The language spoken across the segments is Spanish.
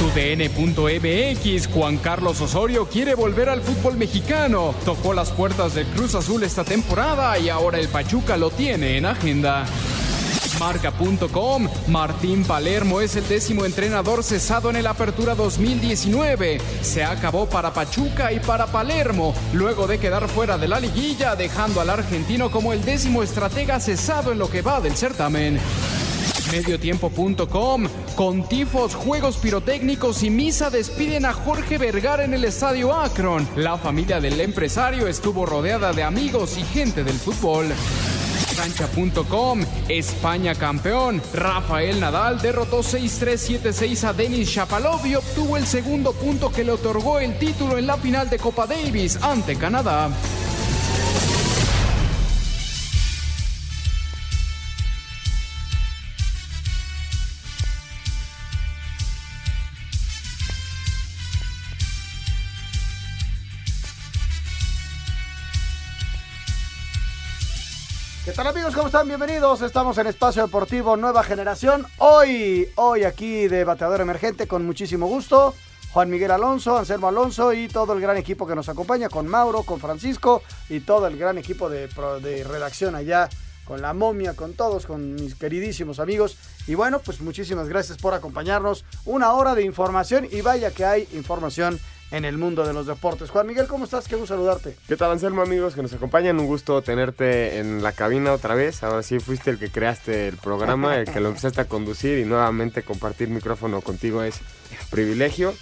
TUDN.mx Juan Carlos Osorio quiere volver al fútbol mexicano. Tocó las puertas del Cruz Azul esta temporada y ahora el Pachuca lo tiene en agenda. Marca.com Martín Palermo es el décimo entrenador cesado en el Apertura 2019. Se acabó para Pachuca y para Palermo, luego de quedar fuera de la liguilla, dejando al argentino como el décimo estratega cesado en lo que va del certamen. Mediotiempo.com Con tifos, juegos pirotécnicos y misa despiden a Jorge Vergara en el estadio Akron. La familia del empresario estuvo rodeada de amigos y gente del fútbol. Cancha.com España campeón. Rafael Nadal derrotó 6-3-7-6 a Denis Shapovalov y obtuvo el segundo punto que le otorgó el título en la final de Copa Davis ante Canadá. Tal amigos? ¿Cómo están? Bienvenidos. Estamos en Espacio Deportivo Nueva Generación. Hoy, hoy aquí de Bateador Emergente con muchísimo gusto. Juan Miguel Alonso, Anselmo Alonso y todo el gran equipo que nos acompaña, con Mauro, con Francisco y todo el gran equipo de, de redacción allá, con la momia, con todos, con mis queridísimos amigos. Y bueno, pues muchísimas gracias por acompañarnos. Una hora de información y vaya que hay información en el mundo de los deportes. Juan Miguel, ¿cómo estás? Qué gusto saludarte. ¿Qué tal, Anselmo, amigos que nos acompañan? Un gusto tenerte en la cabina otra vez. Ahora sí fuiste el que creaste el programa, el que lo empezaste a conducir y nuevamente compartir micrófono contigo es privilegio.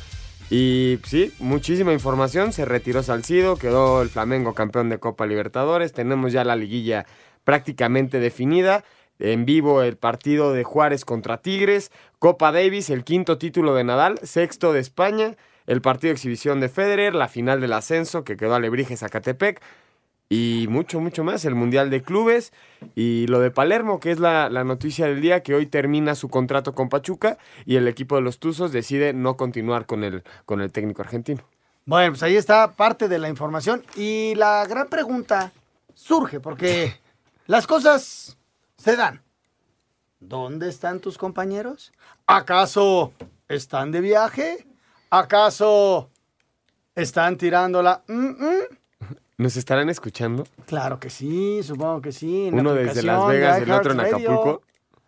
Y sí, muchísima información. Se retiró Salcido, quedó el Flamengo campeón de Copa Libertadores. Tenemos ya la liguilla prácticamente definida. En vivo el partido de Juárez contra Tigres. Copa Davis, el quinto título de Nadal, sexto de España. El partido de exhibición de Federer, la final del ascenso que quedó Alebrije Zacatepec. Y mucho, mucho más, el Mundial de Clubes y lo de Palermo, que es la, la noticia del día, que hoy termina su contrato con Pachuca y el equipo de los Tuzos decide no continuar con el, con el técnico argentino. Bueno, pues ahí está parte de la información. Y la gran pregunta surge porque las cosas se dan. ¿Dónde están tus compañeros? ¿Acaso están de viaje? ¿Acaso están tirándola? ¿Nos estarán escuchando? Claro que sí, supongo que sí. Uno desde Las Vegas y el otro en. Acapulco.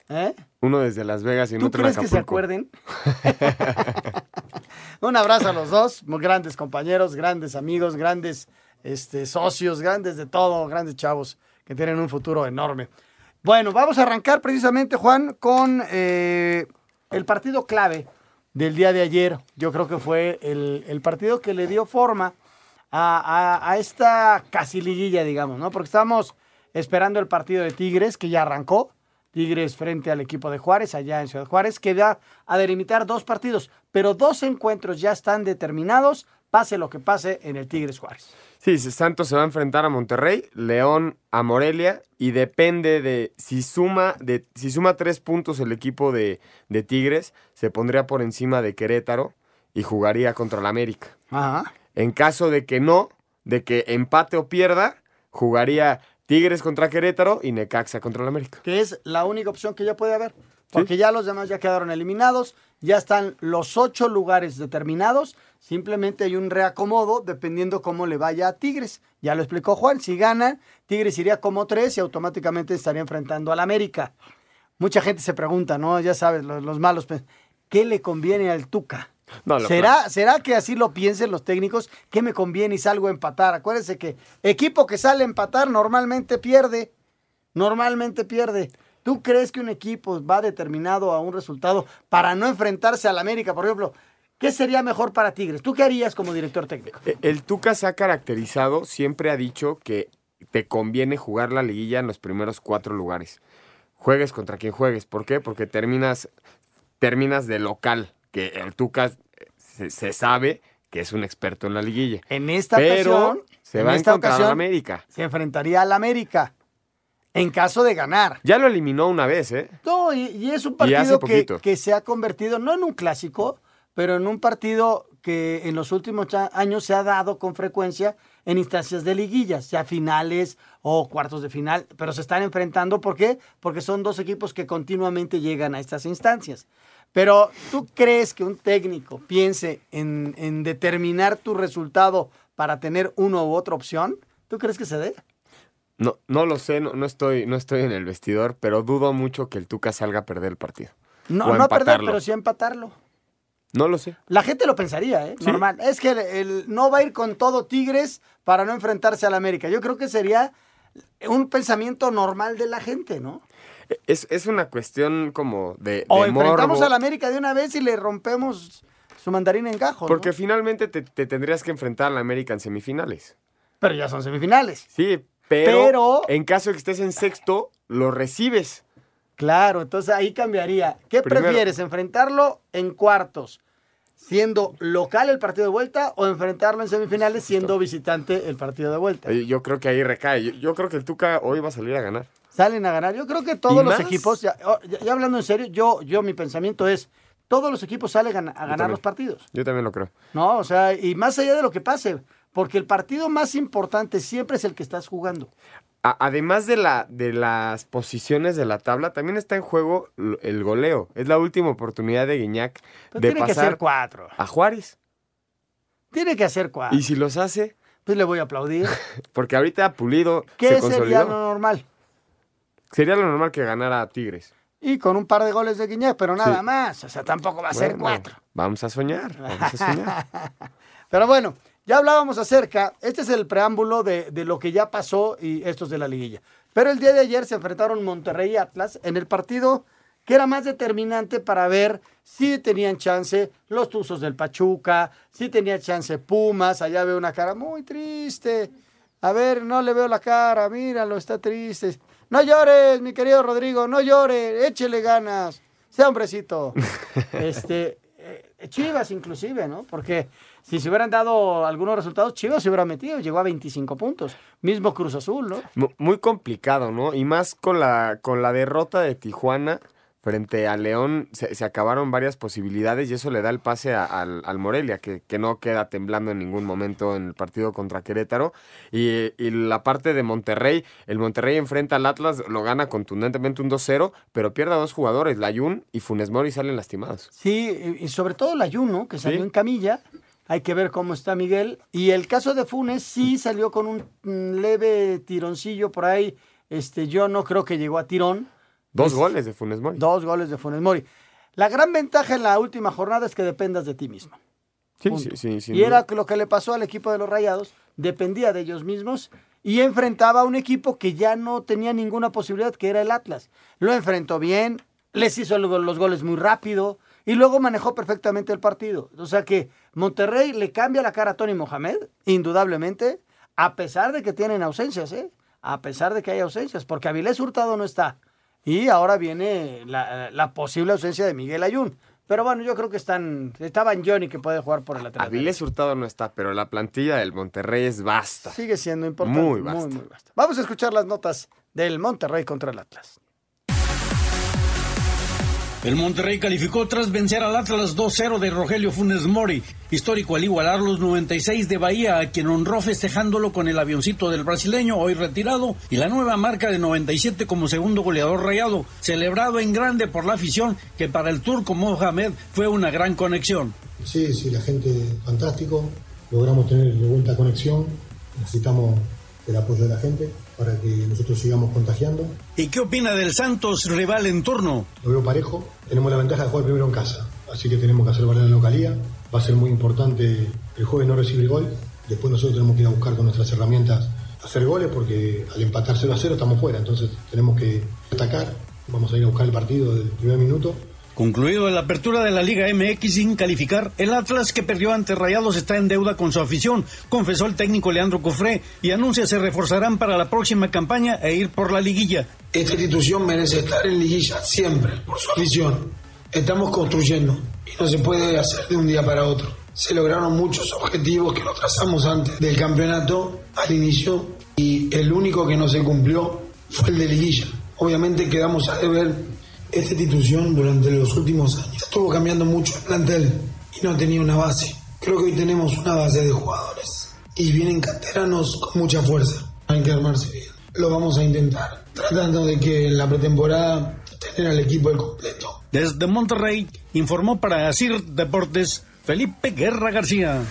¿Eh? Uno desde Las Vegas y el ¿Tú otro en crees que se Acapulco. acuerden? Un abrazo a los dos, muy grandes compañeros, grandes amigos, grandes este, socios, grandes de todo, grandes chavos que tienen un futuro enorme. Bueno, vamos a arrancar precisamente, Juan, con eh, el partido clave del día de ayer. Yo creo que fue el, el partido que le dio forma a, a- esta casi liguilla, digamos, ¿no? Porque estamos esperando el partido de Tigres, que ya arrancó. Tigres frente al equipo de Juárez, allá en Ciudad Juárez, que va a delimitar dos partidos, pero dos encuentros ya están determinados, pase lo que pase en el Tigres Juárez. Sí, Santos se va a enfrentar a Monterrey, León a Morelia y depende de si suma de si suma tres puntos el equipo de, de Tigres, se pondría por encima de Querétaro y jugaría contra el América. Ajá. En caso de que no, de que empate o pierda, jugaría Tigres contra Querétaro y Necaxa contra el América. Que es la única opción que ya puede haber, porque ya los demás ya quedaron eliminados, ya están los ocho lugares determinados, simplemente hay un reacomodo dependiendo cómo le vaya a Tigres. Ya lo explicó Juan, si ganan, Tigres iría como tres y automáticamente estaría enfrentando al América. Mucha gente se pregunta, ¿no? Ya sabes, los, los malos, pues, ¿qué le conviene al Tuca? No, ¿Será, ¿Será que así lo piensen los técnicos? ¿Qué me conviene y salgo a empatar? Acuérdense que equipo que sale a empatar normalmente pierde. Normalmente pierde. ¿Tú crees que un equipo va determinado a un resultado para no enfrentarse al América, por ejemplo? ¿Qué sería mejor para Tigres? ¿Tú qué harías como director técnico? Eh, El Tuca se ha caracterizado, siempre ha dicho que te conviene jugar la liguilla en los primeros cuatro lugares. Juegues contra quien juegues. ¿Por qué? Porque terminas, terminas de local, que el Tuca se, se sabe que es un experto en la liguilla. En esta Pero ocasión, se en va a encontrar América. se enfrentaría al América en caso de ganar. Ya lo eliminó una vez, ¿eh? No, y, y es un partido que, que se ha convertido, no en un clásico, pero en un partido que en los últimos años se ha dado con frecuencia en instancias de liguillas, sea finales o cuartos de final, pero se están enfrentando. ¿Por qué? Porque son dos equipos que continuamente llegan a estas instancias. Pero ¿tú crees que un técnico piense en, en determinar tu resultado para tener una u otra opción? ¿Tú crees que se dé? No, no lo sé, no, no estoy, no estoy en el vestidor, pero dudo mucho que el Tuca salga a perder el partido. No, no a perder, pero sí a empatarlo. No lo sé. La gente lo pensaría, ¿eh? Sí. Normal. Es que el, el- no va a ir con todo Tigres para no enfrentarse al América. Yo creo que sería un pensamiento normal de la gente, ¿no? Es, es una cuestión como de, O de enfrentamos al América de una vez y le rompemos su mandarín en gajo. ¿no? Porque finalmente te, te tendrías que enfrentar a la América en semifinales. Pero ya son semifinales. Sí, pero, Pero- en caso de que estés en sexto, lo recibes. Claro, entonces ahí cambiaría. ¿Qué Primero- prefieres? ¿Enfrentarlo en cuartos, siendo local el partido de vuelta, o enfrentarlo en semifinales, siendo visitante el partido de vuelta? Yo, creo que ahí recae. Yo, yo creo que el Tuca hoy va a salir a ganar. salen a ganar. Yo creo que todos ¿Y los más? equipos, ya, oh, ya- ya hablando en serio, yo, yo mi pensamiento es, todos los equipos salen a, ganar los partidos. Yo también lo creo. No, o sea, y más allá de lo que pase, porque el partido más importante siempre es el que estás jugando. Además de, la, de las posiciones de la tabla, también está en juego el goleo. Es la última oportunidad de Guiñac Pero de tiene que pasar hacer cuatro. a Juárez. Tiene que hacer cuatro. Y si los hace, Pues le voy a aplaudir. porque ahorita Pulido ¿Qué se sería consolidó. lo normal? Sería lo normal que ganara a Tigres. Y con un par de goles de Guiñac, pero nada Sí. más. O sea, tampoco va a ser cuatro. Vamos a soñar, vamos a soñar. Pero bueno, ya hablábamos acerca, este es el preámbulo de, de lo que ya pasó y estos de la liguilla. Pero el día de ayer se enfrentaron Monterrey y Atlas en el partido que era más determinante para ver si tenían chance los Tuzos del Pachuca, si tenía chance Pumas, allá veo una cara muy triste. A ver, no le veo la cara, míralo, está triste. No llores, mi querido Rodrigo, no llore, échele ganas, sea hombrecito. este, eh, Chivas inclusive, ¿no? Porque si se hubieran dado algunos resultados, Chivas se hubiera metido, llegó a 25 puntos. Mismo Cruz Azul, ¿no? Mu- Muy complicado, ¿no? Y más con la, con la derrota de Tijuana frente a León, se, se acabaron varias posibilidades y eso le da el pase a- al, al Morelia, que, que no queda temblando en ningún momento en el partido contra Querétaro. Y, y la parte de Monterrey, el Monterrey enfrenta al Atlas, lo gana contundentemente un 2-0, pero pierde a dos jugadores, Layun y Funes Mori salen lastimados. Sí, y sobre todo la Juno, que salió Sí. en camilla. Hay que ver cómo está Miguel. Y el caso de Funes sí salió con un mm, leve tironcillo por ahí. Este, yo no creo que llegó a tirón. Dos Es- goles de Funes Mori. Dos goles de Funes Mori. La gran ventaja en la última jornada es que dependas de ti mismo. Sí, sí, sí, sin y era lo que le pasó al equipo de los Rayados, dependía de ellos mismos y enfrentaba a un equipo que ya no tenía ninguna posibilidad, que era el Atlas. Lo enfrentó bien, les hizo lo- los goles muy rápido y luego manejó perfectamente el partido. O sea que Monterrey le cambia la cara a Tony Mohamed, indudablemente, a pesar de que tienen ausencias, ¿eh? A pesar de que hay ausencias, porque Avilés Hurtado no está. Y ahora viene la, la posible ausencia de Miguel Ayun. Pero bueno, yo creo que están. Estaba en Johnny que puede jugar por el lateral. Avilés Hurtado no está, pero la plantilla del Monterrey es vasta. Sigue siendo importante. Muy vasta. muy vasta. Vamos a escuchar las notas del Monterrey contra el Atlas. El Monterrey calificó tras vencer al Atlas 2-0 de Rogelio Funes Mori, histórico al igualar los 96 de Bahía, a quien honró festejándolo con el avioncito del brasileño, hoy retirado, y la nueva marca de 97 como segundo goleador rayado, celebrado en grande por la afición, que para el turco Mohamed fue una gran conexión. Sí, sí, la gente fantástico. Logramos tener de vuelta conexión. Necesitamos el apoyo de la gente para que nosotros sigamos contagiando. ¿Y qué opina del Santos, rival en turno? Lo veo parejo. Tenemos la ventaja de jugar primero en casa. Así que tenemos que hacer valer la localía. va a ser muy importante el jueves no recibir gol. Después nosotros tenemos que ir a buscar con nuestras herramientas hacer goles porque al empatar 0 a 0 estamos fuera. Entonces tenemos que atacar. Vamos a ir a buscar el partido del primer minuto. Concluido la apertura de la Liga MX sin calificar, el Atlas que perdió ante Rayados está en deuda con su afición, confesó el técnico Leandro Cofré y anuncia se reforzarán para la próxima campaña e ir por la liguilla. Esta institución merece estar en liguilla siempre, por su afición. Estamos construyendo y no se puede hacer de un día para otro. Se lograron muchos objetivos que nos trazamos antes del campeonato al inicio y el único que no se cumplió fue el de liguilla. Obviamente quedamos a deber esta institución durante los últimos años. Estuvo cambiando mucho el plantel y no tenía una base. Creo que hoy tenemos una base de jugadores y vienen canteranos con mucha fuerza. Hay que armarse bien. Lo vamos a intentar, tratando de que en la pretemporada tener al equipo al completo. Desde Monterrey informó para Asir Deportes Felipe Guerra García.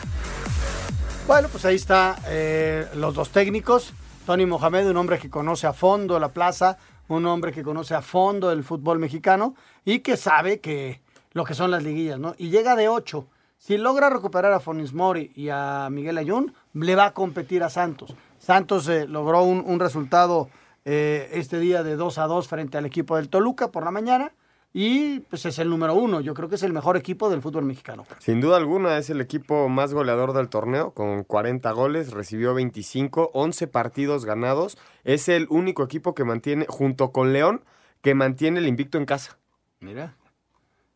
Bueno, pues ahí está eh, los dos técnicos. Tony Mohamed, un hombre que conoce a fondo la plaza, un hombre que conoce a fondo el fútbol mexicano y que sabe que lo que son las liguillas, ¿no? Y llega de 8. Si logra recuperar a Fonis Mori y a Miguel Ayun, le va a competir a Santos. Santos eh, logró un, un resultado eh, este día de 2 a 2 frente al equipo del Toluca por la mañana y pues es el número uno. Yo creo que es el mejor equipo del fútbol mexicano. Sin duda alguna es el equipo más goleador del torneo, con 40 goles, recibió 25, 11 partidos ganados. Es el único equipo que mantiene, junto con León, que mantiene el invicto en casa. Mira,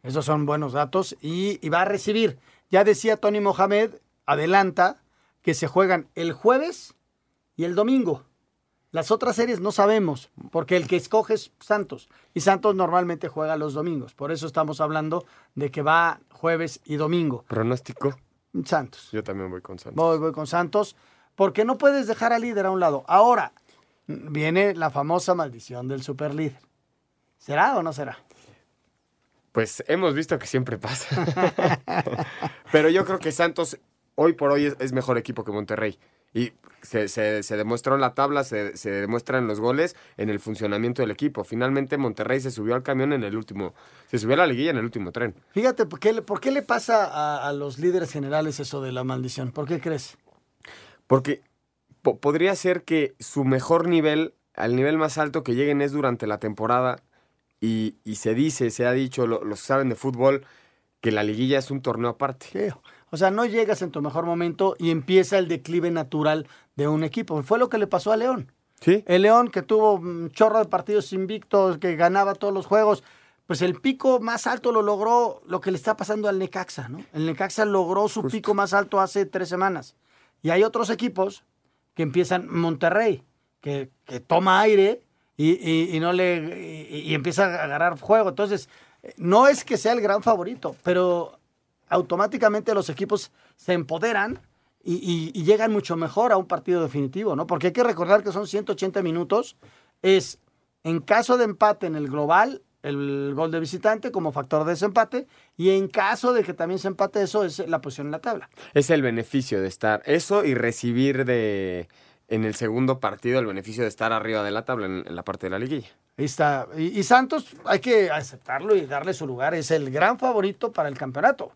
esos son buenos datos y, y va a recibir. Ya decía Tony Mohamed, adelanta que se juegan el jueves y el domingo. Las otras series no sabemos, porque el que escoge es Santos. Y Santos normalmente juega los domingos. Por eso estamos hablando de que va jueves y domingo. ¿Pronóstico? Santos. Yo también voy con Santos. Voy, voy con Santos. Porque no puedes dejar al líder a un lado. Ahora, viene la famosa maldición del superlíder. ¿Será o no será? Pues hemos visto que siempre pasa. Pero yo creo que Santos hoy por hoy es, es mejor equipo que Monterrey. Y se, se, se, demostró en la tabla, se, se demuestra en los goles, en el funcionamiento del equipo. Finalmente Monterrey se subió al camión en el último, se subió a la liguilla en el último tren. Fíjate, ¿por qué, por qué le pasa a, a, los líderes generales eso de la maldición? ¿Por qué crees? Porque po podría ser que su mejor nivel, al nivel más alto que lleguen es durante la temporada y, y se dice, se ha dicho, lo, los que saben de fútbol, que la liguilla es un torneo aparte. O sea, no llegas en tu mejor momento y empieza el declive natural de un equipo. Fue lo que le pasó a León. Sí. El León que tuvo un chorro de partidos invictos, que ganaba todos los juegos, pues el pico más alto lo logró lo que le está pasando al Necaxa, ¿no? El Necaxa logró su Justo. pico más alto hace tres semanas. Y hay otros equipos que empiezan, Monterrey, que, que toma aire y, y, y no le y, y empieza a agarrar juego. Entonces, no es que sea el gran favorito, pero automáticamente los equipos se empoderan y, y, y, llegan mucho mejor a un partido definitivo, ¿no? Porque hay que recordar que son 180 minutos, es en caso de empate en el global, el gol de visitante como factor de desempate, y en caso de que también se empate eso, es la posición en la tabla. Es el beneficio de estar, eso y recibir de en el segundo partido el beneficio de estar arriba de la tabla en, en la parte de la liguilla. Ahí está. Y, y Santos, hay que aceptarlo y darle su lugar, es el gran favorito para el campeonato.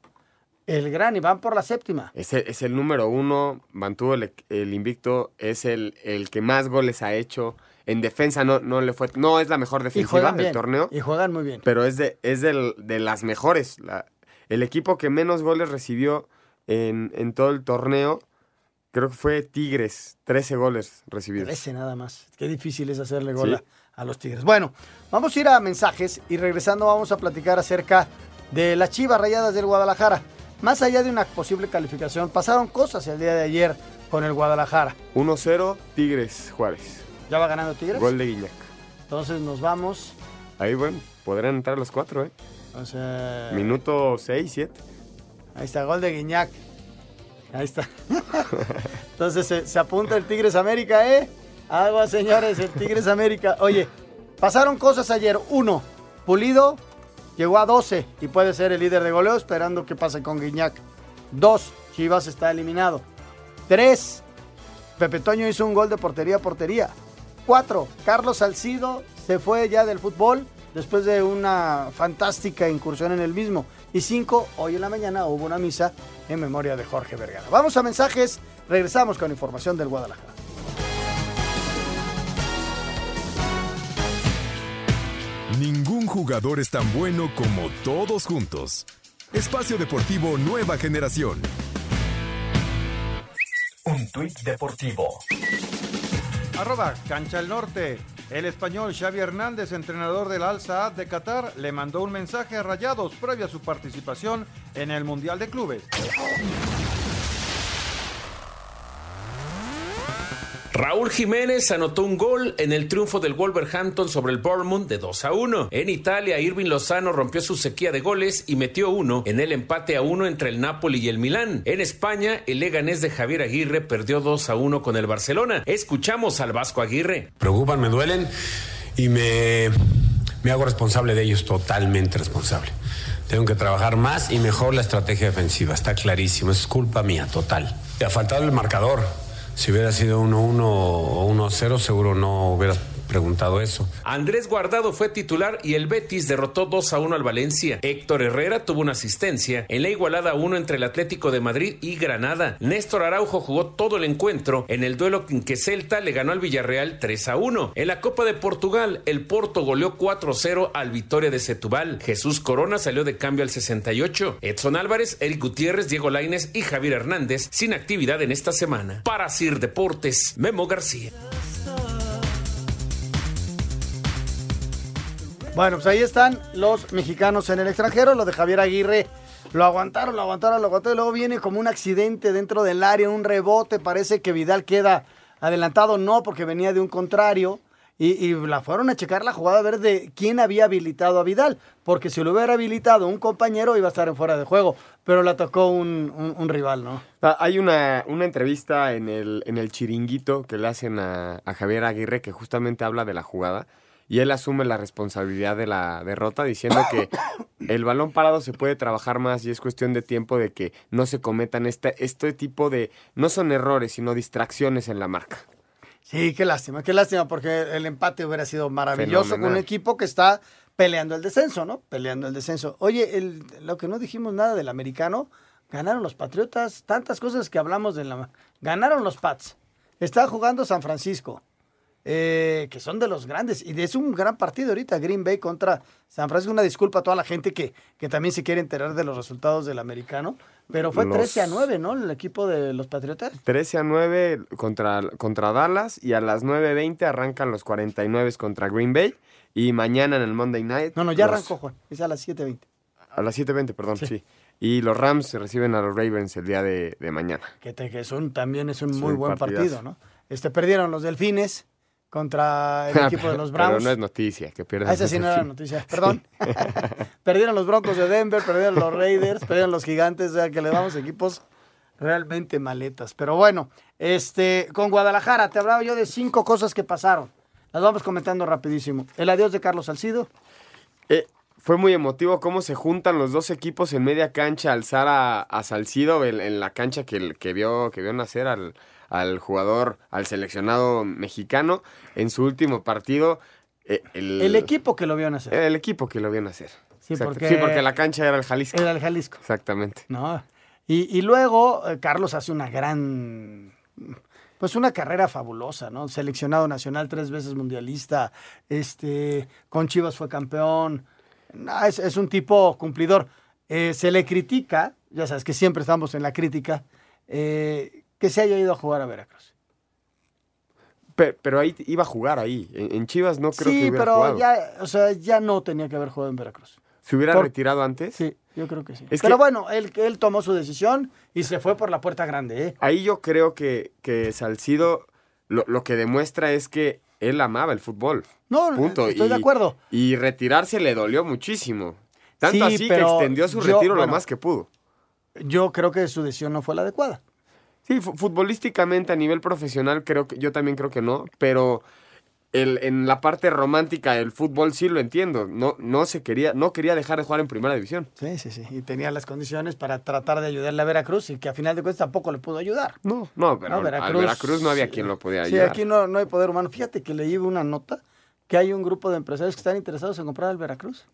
El gran y van por la séptima. Es el, es el número uno, mantuvo el, el, invicto, es el, el que más goles ha hecho. En defensa no, no le fue, no es la mejor defensiva del torneo. Y juegan muy bien. Pero es de, es del, de las mejores. La, el equipo que menos goles recibió en, en, todo el torneo, creo que fue Tigres, 13 goles recibidos. 13 nada más. Qué difícil es hacerle gol ¿Sí? a, a los Tigres. Bueno, vamos a ir a mensajes y regresando vamos a platicar acerca de las Chivas Rayadas del Guadalajara más allá de una posible calificación, pasaron cosas el día de ayer con el Guadalajara. 1-0 Tigres Juárez. ¿Ya va ganando Tigres? Gol de Guiñac. Entonces nos vamos. Ahí, bueno, podrán entrar los cuatro, ¿eh? O sea... Minuto 6, 7. Ahí está, gol de Guiñac. Ahí está. Entonces se, se, apunta el Tigres América, ¿eh? Agua, señores, el Tigres América. Oye, pasaron cosas ayer. Uno, Pulido Llegó a 12 y puede ser el líder de goleo esperando que pase con Guiñac. 2. Chivas está eliminado. 3. Pepe Toño hizo un gol de portería a portería. 4. Carlos Salcido se fue ya del fútbol después de una fantástica incursión en el mismo. Y cinco, hoy en la mañana hubo una misa en memoria de Jorge Vergara. Vamos a mensajes, regresamos con información del Guadalajara. Ningún jugador es tan bueno como todos juntos. Espacio Deportivo Nueva Generación. Un tuit deportivo. Arroba Cancha el Norte. El español Xavi Hernández, entrenador del Al Saad de Qatar, le mandó un mensaje a Rayados previo a su participación en el Mundial de Clubes. Raúl Jiménez anotó un gol en el triunfo del Wolverhampton sobre el Bournemouth de 2 a 1. En Italia, Irving Lozano rompió su sequía de goles y metió uno en el empate a uno entre el Napoli y el Milán. En España, el Leganés de Javier Aguirre perdió 2 a 1 con el Barcelona. Escuchamos al Vasco Aguirre. Preocupan, me duelen y me, me hago responsable de ellos, totalmente responsable. Tengo que trabajar más y mejor la estrategia defensiva, está clarísimo, es culpa mía, total. Ha faltado el marcador. Si hubiera sido 1-1 o 1-0, seguro no hubieras preguntado eso. Andrés Guardado fue titular y el Betis derrotó 2 a 1 al Valencia. Héctor Herrera tuvo una asistencia en la igualada 1 entre el Atlético de Madrid y Granada. Néstor Araujo jugó todo el encuentro en el duelo en que Celta le ganó al Villarreal 3 a 1. En la Copa de Portugal, el Porto goleó 4 0 al Vitoria de Setúbal. Jesús Corona salió de cambio al 68. Edson Álvarez, Eric Gutiérrez, Diego Laines y Javier Hernández sin actividad en esta semana. Para Sir Deportes, Memo García. Bueno, pues ahí están los mexicanos en el extranjero. Lo de Javier Aguirre lo aguantaron, lo aguantaron, lo aguantaron. Y luego viene como un accidente dentro del área, un rebote. Parece que Vidal queda adelantado. No, porque venía de un contrario. Y, la fueron a checar la jugada a ver de quién había habilitado a Vidal. Porque si lo hubiera habilitado un compañero, iba a estar fuera de juego. Pero la tocó un, rival, ¿no? Ah, Hay una, una entrevista en el, en el chiringuito que le hacen a Javier Aguirre que justamente habla de la jugada y él asume la responsabilidad de la derrota diciendo que el balón parado se puede trabajar más y es cuestión de tiempo de que no se cometan este, este tipo de, no son errores, sino distracciones en la marca. Sí, qué lástima, qué lástima, porque el empate hubiera sido maravilloso con un equipo que está peleando el descenso, ¿no? Peleando el descenso. Oye, el- lo que no dijimos nada del americano, ganaron los Patriotas, tantas cosas que hablamos de la... Ganaron los Pats. Está jugando San Francisco, eh, que son de los grandes, y es un gran partido ahorita, Green Bay contra San Francisco. Una disculpa a toda la gente que, que también se quiere enterar de los resultados del americano, pero fue Los- 13 a 9, ¿no? El equipo de los Patriotas. 13 a 9 contra, contra Dallas y a las 9.20 arrancan los 49 contra Green Bay y mañana en el Monday Night. No, no, ya los- arrancó, Juan, es a las 7.20. A las 7.20, perdón, sí. Y los Rams reciben a los Ravens el día de, de mañana. que, te- que son, también es un Sí, muy buen partido, ¿no? Este, perdieron los Delfines contra el equipo de los Pero Browns. no es noticia que pierdan. Ah, esa sí no era noticia, perdón. perdieron los Broncos de Denver, perdieron los Raiders, perdieron los Gigantes, o sea que le damos equipos realmente maletas. Pero bueno, este, con Guadalajara, te hablaba yo de cinco cosas que pasaron. Las vamos comentando rapidísimo. El adiós de Carlos Salcido. Eh, fue muy emotivo cómo se juntan los dos equipos en media cancha, alzar a, a Salcido en, en la cancha que, que, vio, que vio nacer al, al jugador, al seleccionado mexicano en su último partido. eh, el, El equipo que lo vio nacer. El equipo que lo vio nacer. Sí, porque- sí, porque la cancha era el Jalisco. Era el Jalisco. Exactamente. ¿no? Y, y luego eh, Carlos hace una gran, pues una carrera fabulosa, ¿no? Seleccionado nacional, tres veces mundialista, este, con Chivas fue campeón. No, es, es un tipo cumplidor. Eh, se le critica, ya sabes que siempre estamos en la crítica, eh, que se haya ido a jugar a Veracruz. Pe- Pero, ahí iba a jugar ahí. En, en Chivas no creo que sí, hubiera pero jugado. ya, o sea, ya no tenía que haber jugado en Veracruz. ¿Se hubiera Por- retirado antes? Sí, yo creo que sí. Es pero que- bueno, él, él tomó su decisión y se fue por la puerta grande, ¿eh? Ahí yo creo que, que Salcido lo, lo que demuestra es que él amaba el fútbol. No, Punto. estoy y, de acuerdo. Y retirarse le dolió muchísimo. Tanto Sí, así que extendió su yo- retiro lo más que pudo. Yo creo que su decisión no fue la adecuada. Sí, fu- futbolísticamente a nivel profesional creo que yo también creo que no, pero el, en la parte romántica del fútbol sí lo entiendo. No, no se quería, no quería dejar de jugar en primera división. Sí, sí, sí. Y tenía las condiciones para tratar de ayudarle a Veracruz y que a final de cuentas tampoco le pudo ayudar. No, no, pero No, al Veracruz no había quien lo podía Sí, ayudar. aquí no, no hay poder humano. Fíjate que leí una nota que hay un grupo de empresarios que están interesados en comprar el Veracruz.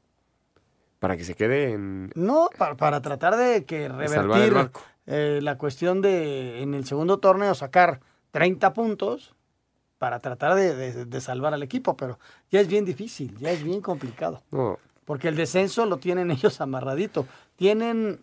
Para que se quede en... No, para, para tratar de que salvar el revertir barco. Eh, la cuestión de en el segundo torneo sacar 30 puntos para tratar de, de- de salvar al equipo, pero ya es bien difícil, ya es bien complicado. No, Porque el descenso lo tienen ellos amarradito. Tienen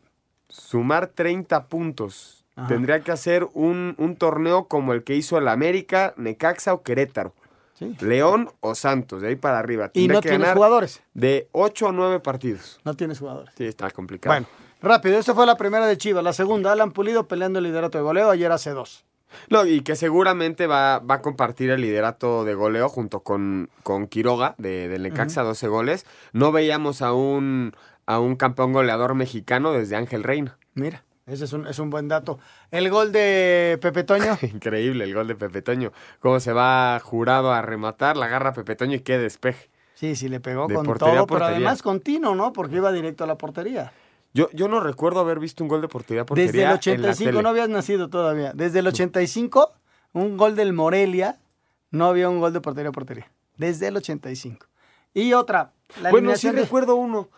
sumar 30 puntos. Ajá. Tendría que hacer un, un torneo como el que hizo el América, Necaxa o Querétaro. Sí. León o Santos, de ahí para arriba. Y Tendría no que tienes ganar jugadores. De 8 o 9 partidos. No tienes jugadores. Sí, está complicado. Bueno, rápido, esa fue la primera de Chivas. La segunda, Alan Pulido peleando el liderato de goleo. Ayer hace dos. No, y que seguramente va, va a compartir el liderato de goleo junto con, con Quiroga de, del Necaxa, 12 goles. No veíamos a un, a un campeón goleador mexicano desde Ángel Reina. Mira, ese es un, es un buen dato. El gol de Pepe Toño. Increíble el gol de Pepe Toño. Cómo se va jurado a rematar, la agarra Pepe Toño y qué despeje. Sí, sí, le pegó De con portería todo, pero además continuo, ¿no? Porque iba directo a la portería. Yo, yo no recuerdo haber visto un gol de portería portería Desde el en la 85 tele. no habías nacido todavía. Desde el 85, un gol del Morelia, no había un gol de portería a portería. Desde el 85. Y otra, la Bueno, sí de- recuerdo uno.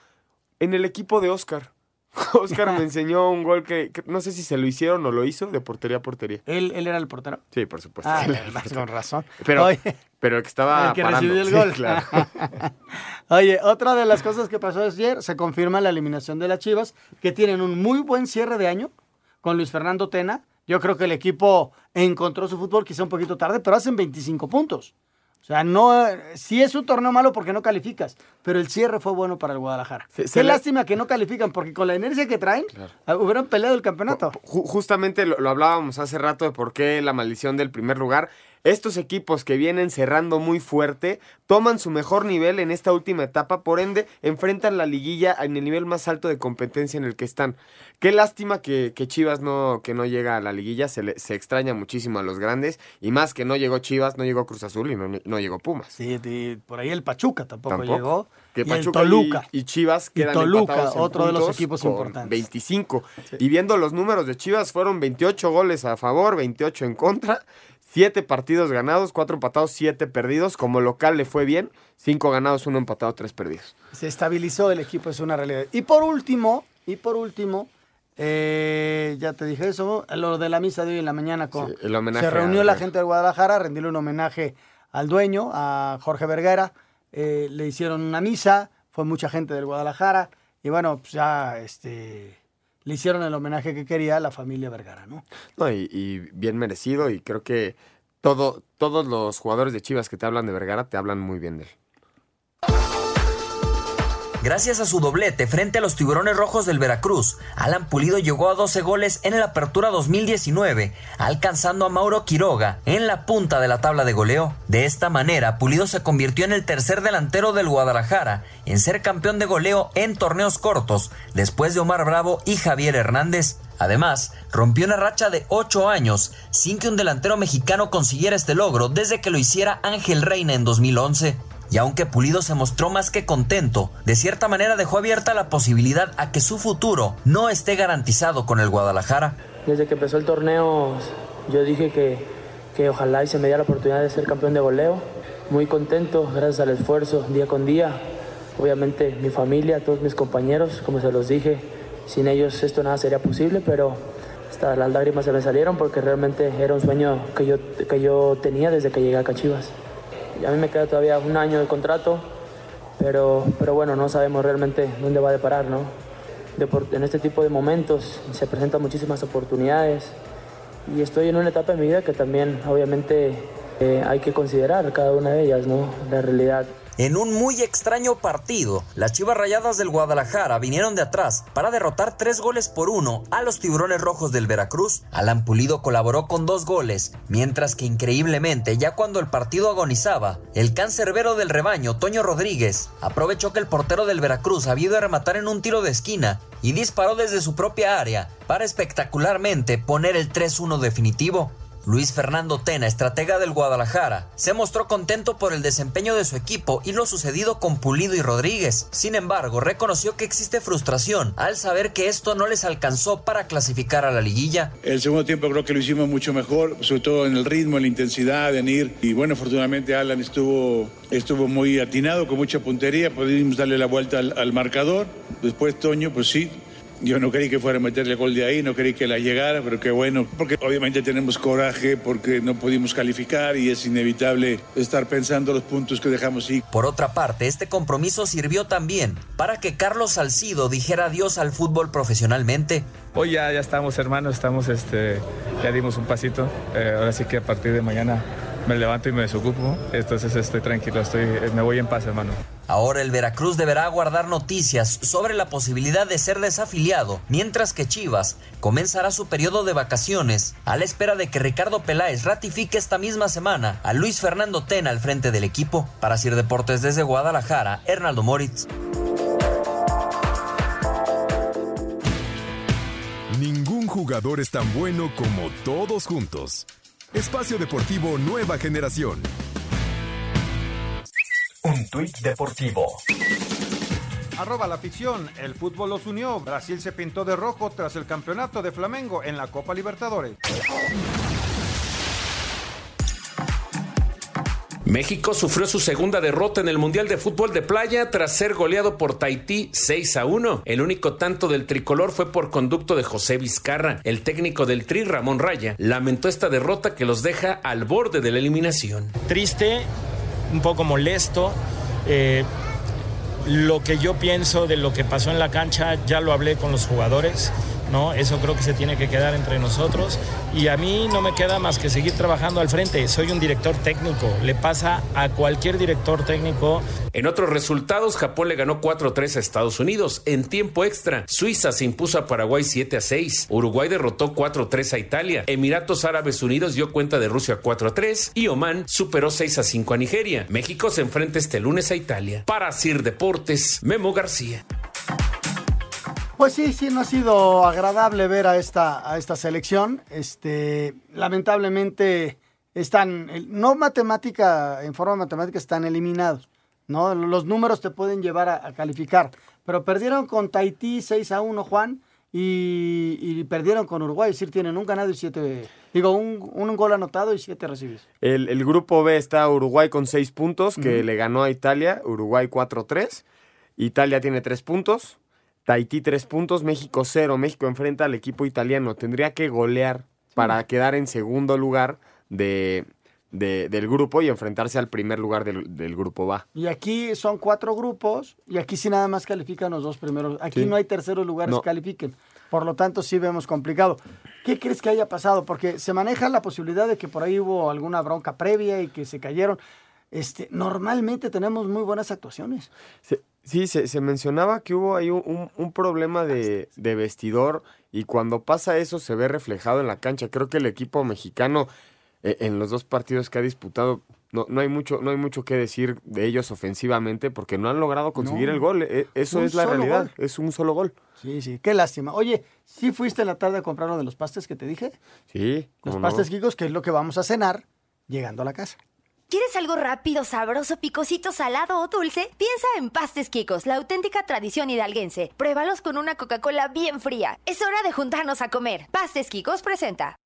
En el equipo de Oscar. Oscar me enseñó un gol que, que no sé si se lo hicieron o lo hizo de portería a portería. ¿Él, él era el portero? Sí, por supuesto. Ah, Él era el más portero. con razón. Pero, Oye. Pero el que estaba el que parando. recibió el Sí, gol. claro. Oye, otra de las cosas que pasó ayer, se confirma la eliminación de las Chivas, que tienen un muy buen cierre de año con Luis Fernando Tena. Yo creo que el equipo encontró su fútbol quizá un poquito tarde, pero hacen 25 puntos. O sea, no, sí es un torneo malo porque no calificas, pero el cierre fue bueno para el Guadalajara. Se- Qué se le- lástima que no califican, porque con la inercia que traen, ah, hubieran peleado el campeonato. Ju- justamente lo, lo hablábamos hace rato de por qué la maldición del primer lugar. Estos equipos que vienen cerrando muy fuerte toman su mejor nivel en esta última etapa, por ende enfrentan la liguilla en el nivel más alto de competencia en el que están. Qué lástima que, que Chivas no, que no llega a la liguilla, se, le- se extraña muchísimo a los grandes y más que no llegó Chivas, no llegó Cruz Azul y no, no llegó Pumas. Sí, de- por ahí el Pachuca tampoco, Tampoco. llegó. Que y el Toluca. y, y Chivas Y quedan Toluca, empatados en otro de los equipos con importantes. 25. Y viendo los números de Chivas, fueron 28 goles a favor, 28 en contra, 7 partidos ganados, 4 empatados, 7 perdidos. Como local le fue bien, 5 ganados, 1 empatado, 3 perdidos. Se estabilizó el equipo, es una realidad. Y por último, y por último, eh, ya te dije eso, lo de la misa de hoy en la mañana. Con, Sí, el homenaje se reunió la gente de Guadalajara a rendirle un homenaje al dueño, a Jorge Vergara. Eh, le hicieron una misa, fue mucha gente del Guadalajara. Y bueno, pues ya este, le hicieron el homenaje que quería la familia Vergara, ¿no? No, y, y bien merecido y creo que todo, todos los jugadores de Chivas que te hablan de Vergara te hablan muy bien de él. Gracias a su doblete frente a los tiburones rojos del Veracruz, Alan Pulido llegó a 12 goles en el Apertura 2019, alcanzando a Mauro Quiroga en la punta de la tabla de goleo. De esta manera, Pulido se convirtió en el tercer delantero del Guadalajara en ser campeón de goleo en torneos cortos, después de Omar Bravo y Javier Hernández. Además, rompió una racha de 8 años sin que un delantero mexicano consiguiera este logro desde que lo hiciera Ángel Reina en 2011. Y aunque Pulido se mostró más que contento, de cierta manera dejó abierta la posibilidad a que su futuro no esté garantizado con el Guadalajara. Desde que empezó el torneo yo dije que, que ojalá y se me diera la oportunidad de ser campeón de goleo. Muy contento, gracias al esfuerzo día con día. Obviamente mi familia, todos mis compañeros, como se los dije, sin ellos esto nada sería posible, pero hasta las lágrimas se me salieron porque realmente era un sueño que yo, que yo tenía desde que llegué a Cachivas. A mí me queda todavía un año de contrato, pero, pero bueno, no sabemos realmente dónde va a deparar, ¿no? Depor- en este tipo de momentos se presentan muchísimas oportunidades y estoy en una etapa de mi vida que también obviamente eh, hay que considerar cada una de ellas, ¿no? La realidad. En un muy extraño partido, las Chivas Rayadas del Guadalajara vinieron de atrás para derrotar tres goles por uno a los Tiburones Rojos del Veracruz. Alan Pulido colaboró con dos goles, mientras que increíblemente, ya cuando el partido agonizaba, el cancerbero del rebaño, Toño Rodríguez, aprovechó que el portero del Veracruz había ido a rematar en un tiro de esquina y disparó desde su propia área para espectacularmente poner el 3-1 definitivo. Luis Fernando Tena, estratega del Guadalajara, se mostró contento por el desempeño de su equipo y lo sucedido con Pulido y Rodríguez. Sin embargo, reconoció que existe frustración al saber que esto no les alcanzó para clasificar a la liguilla. El segundo tiempo creo que lo hicimos mucho mejor, sobre todo en el ritmo, en la intensidad, en ir. Y bueno, afortunadamente Alan estuvo, estuvo muy atinado, con mucha puntería, pudimos darle la vuelta al, al marcador. Después Toño, pues sí, yo no quería que fuera a meterle gol de ahí, no quería que la llegara, pero qué bueno, porque obviamente tenemos coraje, porque no pudimos calificar y es inevitable estar pensando los puntos que dejamos ir. Por otra parte, este compromiso sirvió también para que Carlos Salcido dijera adiós al fútbol profesionalmente. Hoy ya, ya estamos hermanos, estamos, este, ya dimos un pasito, eh, ahora sí que a partir de mañana me levanto y me desocupo, entonces estoy tranquilo, estoy, me voy en paz hermano. Ahora el Veracruz deberá guardar noticias sobre la posibilidad de ser desafiliado, mientras que Chivas comenzará su periodo de vacaciones a la espera de que Ricardo Peláez ratifique esta misma semana a Luis Fernando Tena al frente del equipo. Para Sir Deportes desde Guadalajara, Hernaldo Moritz. Ningún jugador es tan bueno como todos juntos. Espacio Deportivo Nueva Generación. Un tuit deportivo. Arroba la ficción. El fútbol los unió. Brasil se pintó de rojo tras el campeonato de Flamengo en la Copa Libertadores. México sufrió su segunda derrota en el Mundial de Fútbol de Playa tras ser goleado por Tahití 6 a 1. El único tanto del tricolor fue por conducto de José Vizcarra. El técnico del Tri, Ramón Raya, lamentó esta derrota que los deja al borde de la eliminación. Triste, un poco molesto. Eh, lo que yo pienso de lo que pasó en la cancha ya lo hablé con los jugadores. ¿No? Eso creo que se tiene que quedar entre nosotros. Y a mí no me queda más que seguir trabajando al frente. Soy un director técnico. Le pasa a cualquier director técnico. En otros resultados, Japón le ganó 4-3 a Estados Unidos. En tiempo extra, Suiza se impuso a Paraguay 7-6. Uruguay derrotó 4-3 a Italia. Emiratos Árabes Unidos dio cuenta de Rusia 4-3. Y Oman superó 6-5 a Nigeria. México se enfrenta este lunes a Italia. Para Sir Deportes, Memo García. Pues sí, sí, no ha sido agradable ver a esta, a esta selección. Este, lamentablemente están, no matemática, en forma matemática están eliminados. ¿no? Los números te pueden llevar a, a calificar. Pero perdieron con Tahití 6 a 1, Juan, y, y perdieron con Uruguay. Es decir, tienen un ganado y siete. Digo, un, un gol anotado y siete recibidos. El, el grupo B está Uruguay con 6 puntos, que le ganó a Italia. Uruguay 4-3. Italia tiene 3 puntos. Tahití 3 puntos. México 0. México enfrenta al equipo italiano. Tendría que golear para quedar en segundo lugar de, de- del grupo y enfrentarse al primer lugar del, del grupo B. Y aquí son cuatro grupos y aquí sí nada más califican los dos primeros. Aquí Sí. no hay terceros lugares No. que califiquen. Por lo tanto, sí vemos complicado. ¿Qué crees que haya pasado? Porque se maneja la posibilidad de que por ahí hubo alguna bronca previa y que se cayeron. Este, normalmente tenemos muy buenas actuaciones. Sí, se, se mencionaba que hubo ahí un, problema de, de vestidor y cuando pasa eso se ve reflejado en la cancha. Creo que el equipo mexicano eh, en los dos partidos que ha disputado no, no hay mucho no hay mucho que decir de ellos ofensivamente porque no han logrado conseguir No. el gol. Eh, eso es la realidad. gol. Es un solo gol. Sí, sí, qué lástima. Oye, ¿sí fuiste en la tarde a comprar uno de los pastes que te dije? Sí. Los ¿cómo no? pastes Kikos, que es lo que vamos a cenar llegando a la casa. ¿Quieres algo rápido, sabroso, picosito, salado o dulce? Piensa en Pastes Kikos, la auténtica tradición hidalguense. Pruébalos con una Coca-Cola bien fría. Es hora de juntarnos a comer. Pastes Kikos presenta.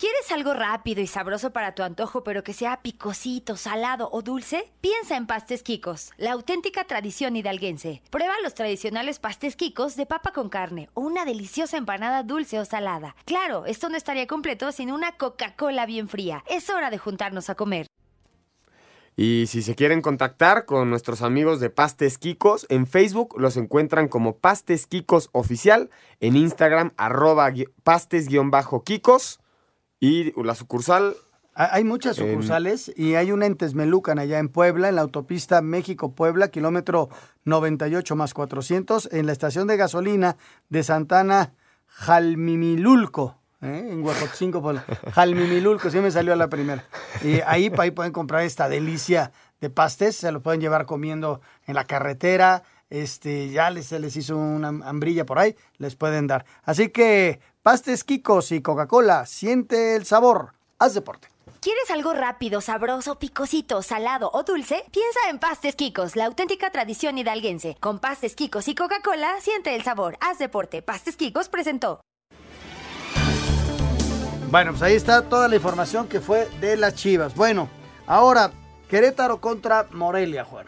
¿Quieres algo rápido y sabroso para tu antojo, pero que sea picosito, salado o dulce? Piensa en Pastes Kikos, la auténtica tradición hidalguense. Prueba los tradicionales pastes Kikos de papa con carne o una deliciosa empanada dulce o salada. Claro, esto no estaría completo sin una Coca-Cola bien fría. Es hora de juntarnos a comer. Y si se quieren contactar con nuestros amigos de Pastes Kikos, en Facebook los encuentran como Pastes Kikos Oficial, en Instagram arroba pastes-kikos y la sucursal... Ha- Hay muchas En- sucursales y hay una en Tezmelucan, allá en Puebla, en la autopista México-Puebla, kilómetro 98 más 400, en la estación de gasolina de Santana Jalmimilulco, ¿eh? en Huejotzinco, Puebla. Jalmimilulco, sí me salió a la primera. Y ahí, ahí pueden comprar esta delicia de pastes, se lo pueden llevar comiendo en la carretera, este, ya les, se les hizo una hambrilla por ahí, les pueden dar. Así que Pastes Kikos y Coca-Cola. Siente el sabor. Haz deporte. ¿Quieres algo rápido, sabroso, picosito, salado o dulce? Piensa en Pastes Kikos, la auténtica tradición hidalguense. Con Pastes Kikos y Coca-Cola, siente el sabor. Haz deporte. Pastes Kikos presentó. Bueno, pues ahí está toda la información que fue de las Chivas. Bueno, ahora Querétaro contra Morelia, Juan.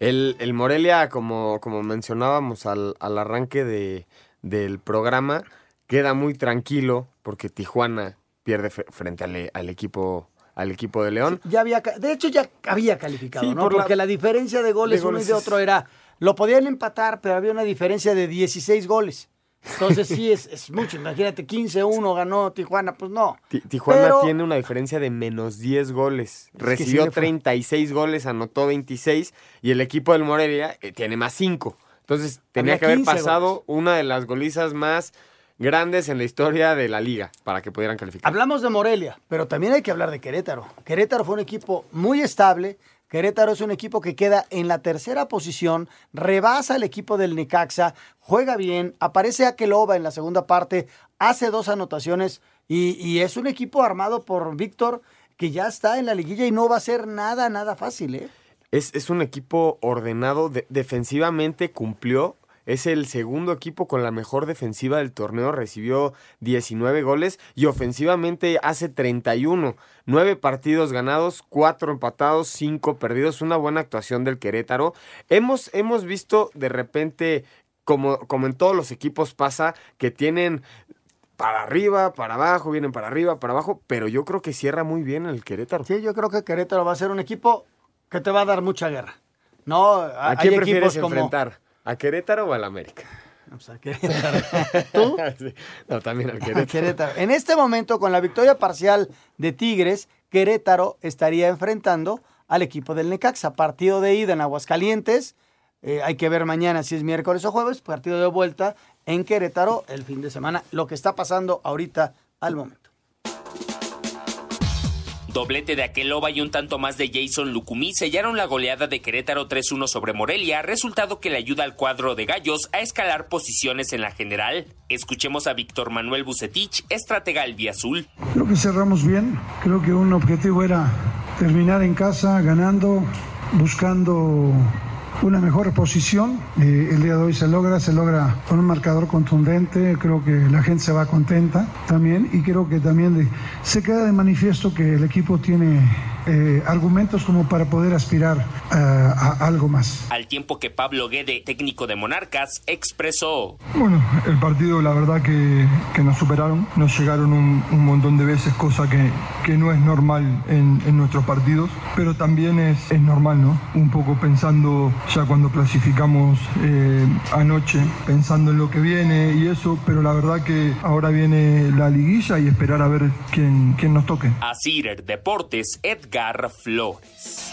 El, el Morelia, como, como mencionábamos al, al arranque de, del programa, queda muy tranquilo porque Tijuana pierde frente al, e- al equipo al equipo de León. Ya había, de hecho ya había calificado, Sí, ¿no? por Porque la diferencia de goles, de uno y de es- otro era, lo podían empatar, pero había una diferencia de 16 goles. Entonces sí es, es mucho. Imagínate, 15-1 ganó Tijuana, pues no. Ti- Tijuana Pero- tiene una diferencia de menos 10 goles. sí Recibió fue. 36 goles, anotó 26 y el equipo del Morelia eh, tiene más 5. Entonces tenía Había que haber 15 pasado una de las golizas más grandes en la historia de la liga para que pudieran calificar. Hablamos de Morelia, pero también hay que hablar de Querétaro. Querétaro fue un equipo muy estable. Querétaro es un equipo que queda en la tercera posición, rebasa al equipo del Necaxa, juega bien, aparece Akeloba en la segunda parte, hace dos anotaciones y, y es un equipo armado por Víctor que ya está en la liguilla y no va a ser nada, nada fácil, ¿eh? Es, es un equipo ordenado, de- defensivamente cumplió. Es el segundo equipo con la mejor defensiva del torneo, recibió 19 goles y ofensivamente hace 31. Nueve partidos ganados, cuatro empatados, cinco perdidos. Una buena actuación del Querétaro. Hemos, hemos visto de repente, como, como en todos los equipos pasa, que tienen para arriba, para abajo, vienen para arriba, para abajo, pero yo creo que cierra muy bien el Querétaro. Sí, yo creo que Querétaro va a ser un equipo que te va a dar mucha guerra. No, ¿A hay quién equipos prefieres como- enfrentar? ¿A Querétaro o al América? A Querétaro. ¿Tú? Sí. No, también al A Querétaro. Querétaro. En este momento, con la victoria parcial de Tigres, Querétaro estaría enfrentando al equipo del Necaxa. Partido de ida en Aguascalientes. Eh, hay que ver mañana si es miércoles o jueves. Partido de vuelta en Querétaro el fin de semana. Lo que está pasando ahorita al momento. Doblete de Aqueloba y un tanto más de Jason Lucumí sellaron la goleada de Querétaro 3-1 sobre Morelia, resultado que le ayuda al cuadro de Gallos a escalar posiciones en la general. Escuchemos a Víctor Manuel Bucetich, estratega Azul. Creo que cerramos bien. Creo que un objetivo era terminar en casa ganando, buscando una mejor posición. Eh, el día de hoy se logra, se logra con un marcador contundente. Creo que la gente se va contenta también y creo que también se queda de manifiesto que el equipo tiene eh, argumentos como para poder aspirar a- a algo más. Al tiempo que Pablo Guede, técnico de Monarcas, expresó. Bueno, el partido la verdad que, que nos superaron, nos llegaron un, un montón de veces, cosa que, que no es normal en, en nuestros partidos, pero también es, es normal, ¿no? Un poco pensando ya cuando clasificamos eh, anoche, pensando en lo que viene y eso, pero la verdad que ahora viene la liguilla y esperar a ver quién, quién nos toque. Asir Deportes, Edgar Flores.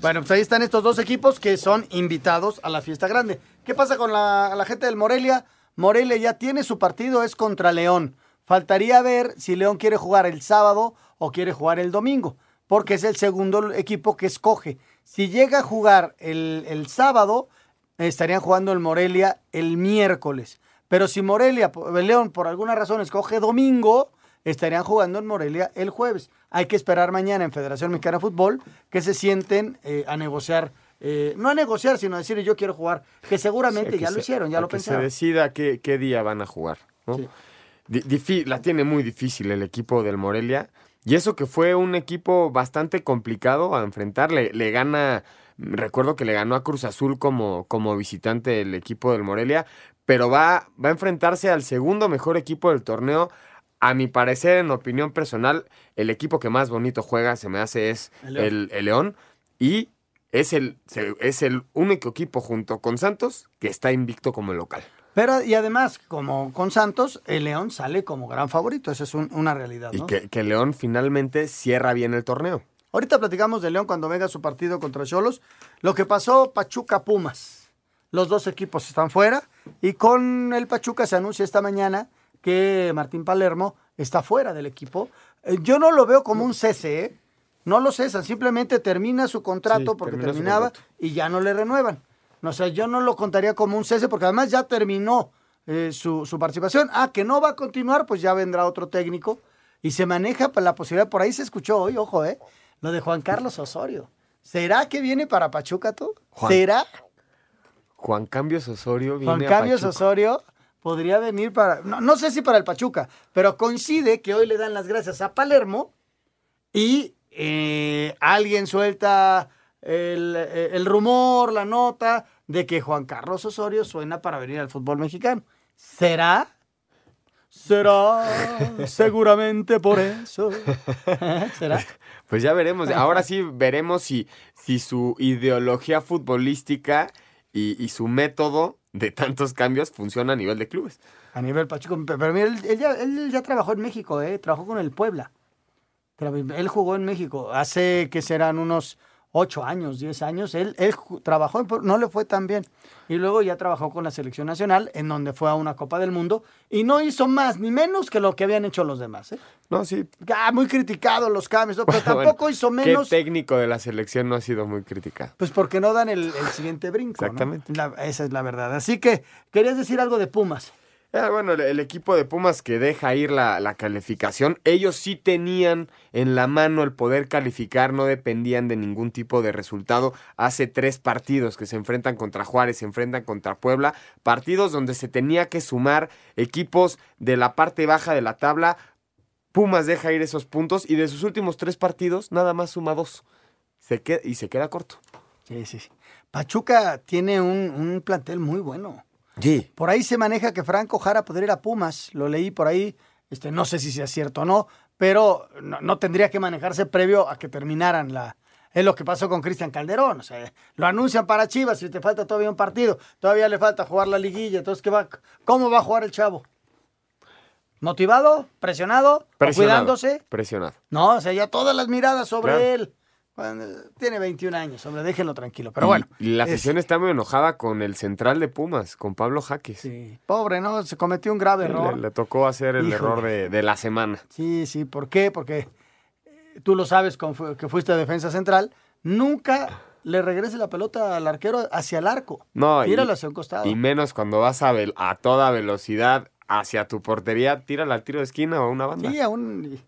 Bueno, pues ahí están estos dos equipos que son invitados a la fiesta grande. ¿Qué pasa con la, gente del Morelia? Morelia ya tiene su partido, es contra León. Faltaría ver si León quiere jugar el sábado o quiere jugar el domingo, porque es el segundo equipo que escoge. Si llega a jugar el, el sábado, estarían jugando el Morelia el miércoles. Pero si Morelia, León, por alguna razón escoge domingo, estarían jugando en Morelia el jueves. Hay que esperar mañana en Federación Mexicana de Fútbol que se sienten eh, a negociar, eh, no a negociar, sino a decir yo quiero jugar, que seguramente Sí, que ya lo se- hicieron, ya lo que se pensaron. decida qué, qué día van a jugar. ¿no? La tiene muy difícil el equipo del Morelia. Y eso que fue un equipo bastante complicado a enfrentar. Le, le gana, recuerdo que le ganó a Cruz Azul como, como visitante el equipo del Morelia. Pero va, va a enfrentarse al segundo mejor equipo del torneo. A mi parecer, en opinión personal, el equipo que más bonito juega, se me hace, es El León. el, el León. Y es el, es el único equipo junto con Santos que está invicto como local. Pero y además, como con Santos, el León sale como gran favorito, esa es un- una realidad. Y ¿no? que, que León finalmente cierra bien el torneo. Ahorita platicamos de León cuando venga su partido contra Cholos. Lo que pasó Pachuca Pumas. Los dos equipos están fuera y con el Pachuca se anuncia esta mañana que Martín Palermo está fuera del equipo. Eh, Yo no lo veo como un cese, ¿eh? No lo cesan, simplemente termina su contrato Sí, porque terminaba contrato. y ya no le renuevan. No sé, yo no lo contaría como un cese porque además ya terminó eh, su, su participación. Ah, que no va a continuar, pues ya vendrá otro técnico. Y se maneja la posibilidad, por ahí se escuchó hoy, ojo, ¿eh? Lo de Juan Carlos Osorio. ¿Será que viene para Pachuca tú? Juan- ¿Será? Juan Cambios Osorio viene Juan Cambios. Osorio podría venir para, no, no sé si para el Pachuca, pero coincide que hoy le dan las gracias a Palermo y eh, alguien suelta el, eh, el rumor, la nota de que Juan Carlos Osorio suena para venir al fútbol mexicano. ¿Será? Será seguramente por eso. ¿Será? Pues ya veremos. Ahora sí veremos si, si su ideología futbolística y, y su método de tantos cambios funciona a nivel de clubes. A nivel Pachuca. Pero mira, él, él ya, él ya trabajó en México, ¿eh? Trabajó con el Puebla. Él jugó en México hace que serán unos ocho años, diez años. Él, él trabajó, no le fue tan bien. Y luego ya trabajó con la selección nacional, en donde fue a una Copa del Mundo. Y no hizo más ni menos que lo que habían hecho los demás. ¿eh? No, sí. Ah, muy criticado los cambios, ¿no? pero Bueno, tampoco hizo menos. ¿Qué técnico de la selección no ha sido muy criticado? Pues porque no dan el, el siguiente brinco. ¿no? Exactamente. La- esa es la verdad. Así que, querías decir algo de Pumas. Ah, bueno, el, equipo de Pumas que deja ir la, calificación, ellos sí tenían en la mano el poder calificar, no dependían de ningún tipo de resultado. Hace tres partidos que se enfrentan contra Juárez, se enfrentan contra Puebla, partidos donde se tenía que sumar equipos de la parte baja de la tabla. Pumas deja ir esos puntos y de sus últimos tres partidos nada más suma dos. Se queda, y se queda corto. Sí, sí, sí. Pachuca tiene un plantel muy bueno. Sí. Por ahí se maneja que Franco Jara podría ir a Pumas. Lo leí por ahí. Este, no sé si sea cierto o no, pero no, no tendría que manejarse previo a que terminaran la. Es lo que pasó con Cristian Calderón. O sea, lo anuncian para Chivas y te falta todavía un partido. Todavía le falta jugar la liguilla. Entonces, ¿qué va? ¿cómo va a jugar el chavo? ¿Motivado? ¿Presionado? ¿O Presionado. ¿Cuidándose? Presionado. No, o sea, ya todas las miradas sobre Claro. él. Tiene 21 años, hombre, déjenlo tranquilo. Pero bueno. Y la es- afición está muy enojada con el central de Pumas, con Pablo Jaques. Pobre, ¿no? Se cometió un grave error. Le, le tocó hacer el Híjole. error de, de la semana. Sí, sí, ¿por qué? Porque eh, tú lo sabes fu- que fuiste defensa central, nunca le regrese la pelota al arquero hacia el arco. No, Tíralo hacia un costado. Y menos cuando vas a, vel- a toda velocidad hacia tu portería, tírala al tiro de esquina o a una banda. Sí, y- y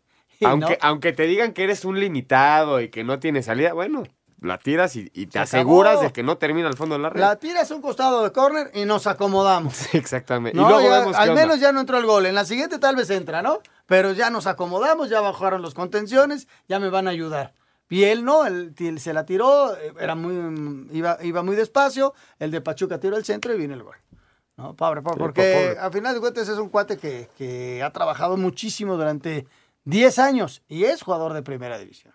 aunque, no. aunque te digan que eres un limitado y que no tienes salida, bueno, la tiras y, y te Se aseguras acabó. de que no termina al fondo de la red. La tiras un costado de córner y nos acomodamos. Exactamente. No, y luego ya- vemos qué al menos ya no entró el gol. En la siguiente tal vez entra, ¿no? Pero ya nos acomodamos, ya bajaron los contenciones, ya me van a ayudar. Y él no, él, él se la tiró, eh, era muy, mm, iba, iba muy despacio, el de Pachuca tiró el centro y viene el gol. No, pobre, pobre, Sí, porque pobre. al final de cuentas es un cuate que, que ha trabajado muchísimo durante 10 años y es jugador de primera división.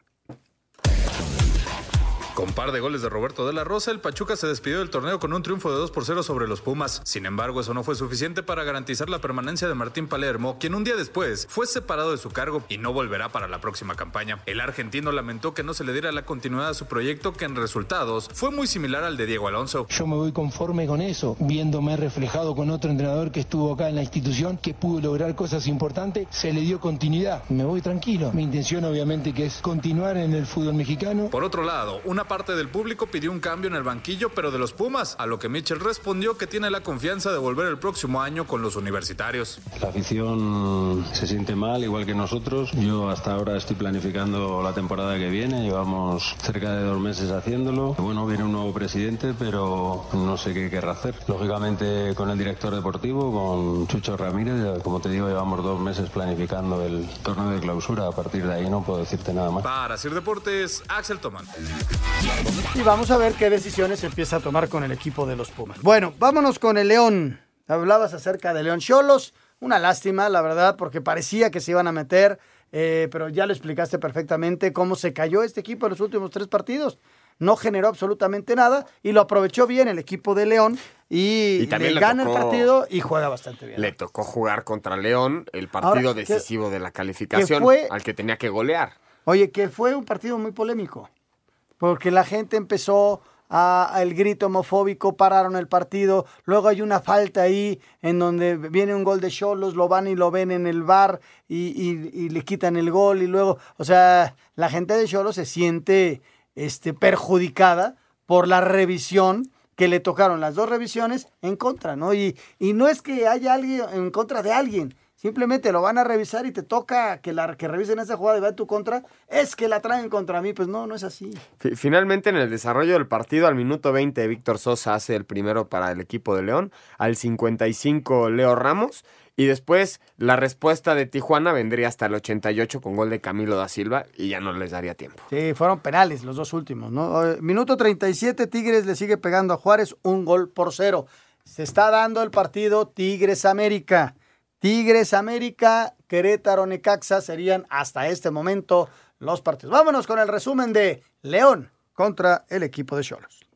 Con par de goles de Roberto de la Rosa, el Pachuca se despidió del torneo con un triunfo de 2 por 0 sobre los Pumas. Sin embargo, eso no fue suficiente para garantizar la permanencia de Martín Palermo, quien un día después fue separado de su cargo y no volverá para la próxima campaña. El argentino lamentó que no se le diera la continuidad a su proyecto, que en resultados fue muy similar al de Diego Alonso. Yo me voy conforme con eso, viéndome reflejado con otro entrenador que estuvo acá en la institución, que pudo lograr cosas importantes, se le dio continuidad. Me voy tranquilo. Mi intención obviamente que es continuar en el fútbol mexicano. Por otro lado, una parte del público pidió un cambio en el banquillo, pero de los Pumas, a lo que Mitchell respondió que tiene la confianza de volver el próximo año con los universitarios. La afición se siente mal, igual que nosotros. Yo hasta ahora estoy planificando la temporada que viene. Llevamos cerca de dos meses haciéndolo. Bueno, viene un nuevo presidente, pero no sé qué querrá hacer. Lógicamente con el director deportivo, con Chucho Ramírez, como te digo, llevamos dos meses planificando el torneo de clausura. A partir de ahí no puedo decirte nada más. Para Sir Deportes, Axel Tomán. Y vamos a ver qué decisiones empieza a tomar con el equipo de los Pumas. Bueno, vámonos con el León. Hablabas acerca de León Cholos. Una lástima, la verdad, porque parecía que se iban a meter, eh, pero ya lo explicaste perfectamente cómo se cayó este equipo en los últimos tres partidos. No generó absolutamente nada y lo aprovechó bien el equipo de León y, Y también le le gana tocó- el partido y juega bastante bien. Le tocó jugar contra León, el partido Ahora, ¿qué- decisivo de la calificación, fue? al que tenía que golear. Oye, que fue un partido muy polémico, porque la gente empezó a, el grito homofóbico, pararon el partido, luego hay una falta ahí en donde viene un gol de Cholos, lo van y lo ven en el bar y, y- y le quitan el gol y luego, o sea, la gente de Cholos se siente este, perjudicada por la revisión que le tocaron las dos revisiones en contra, ¿no? Y, y no es que haya alguien en contra de alguien, simplemente lo van a revisar y te toca que, la, que revisen esa jugada y va en tu contra, es que la traen contra mí, pues no, no es así. Fi- Finalmente, en el desarrollo del partido, al minuto 20, Víctor Sosa hace el primero para el equipo de León. Al 55, Leo Ramos. Y después, la respuesta de Tijuana vendría hasta el 88 con gol de Camilo da Silva y ya no les daría tiempo. Sí, fueron penales los dos últimos, ¿no? Eh, Minuto 37, Tigres le sigue pegando a Juárez un gol por cero. Se está dando el partido Tigres América. Tigres América, Querétaro Necaxa serían hasta este momento los partidos. Vámonos con el resumen de León contra el equipo de Cholos.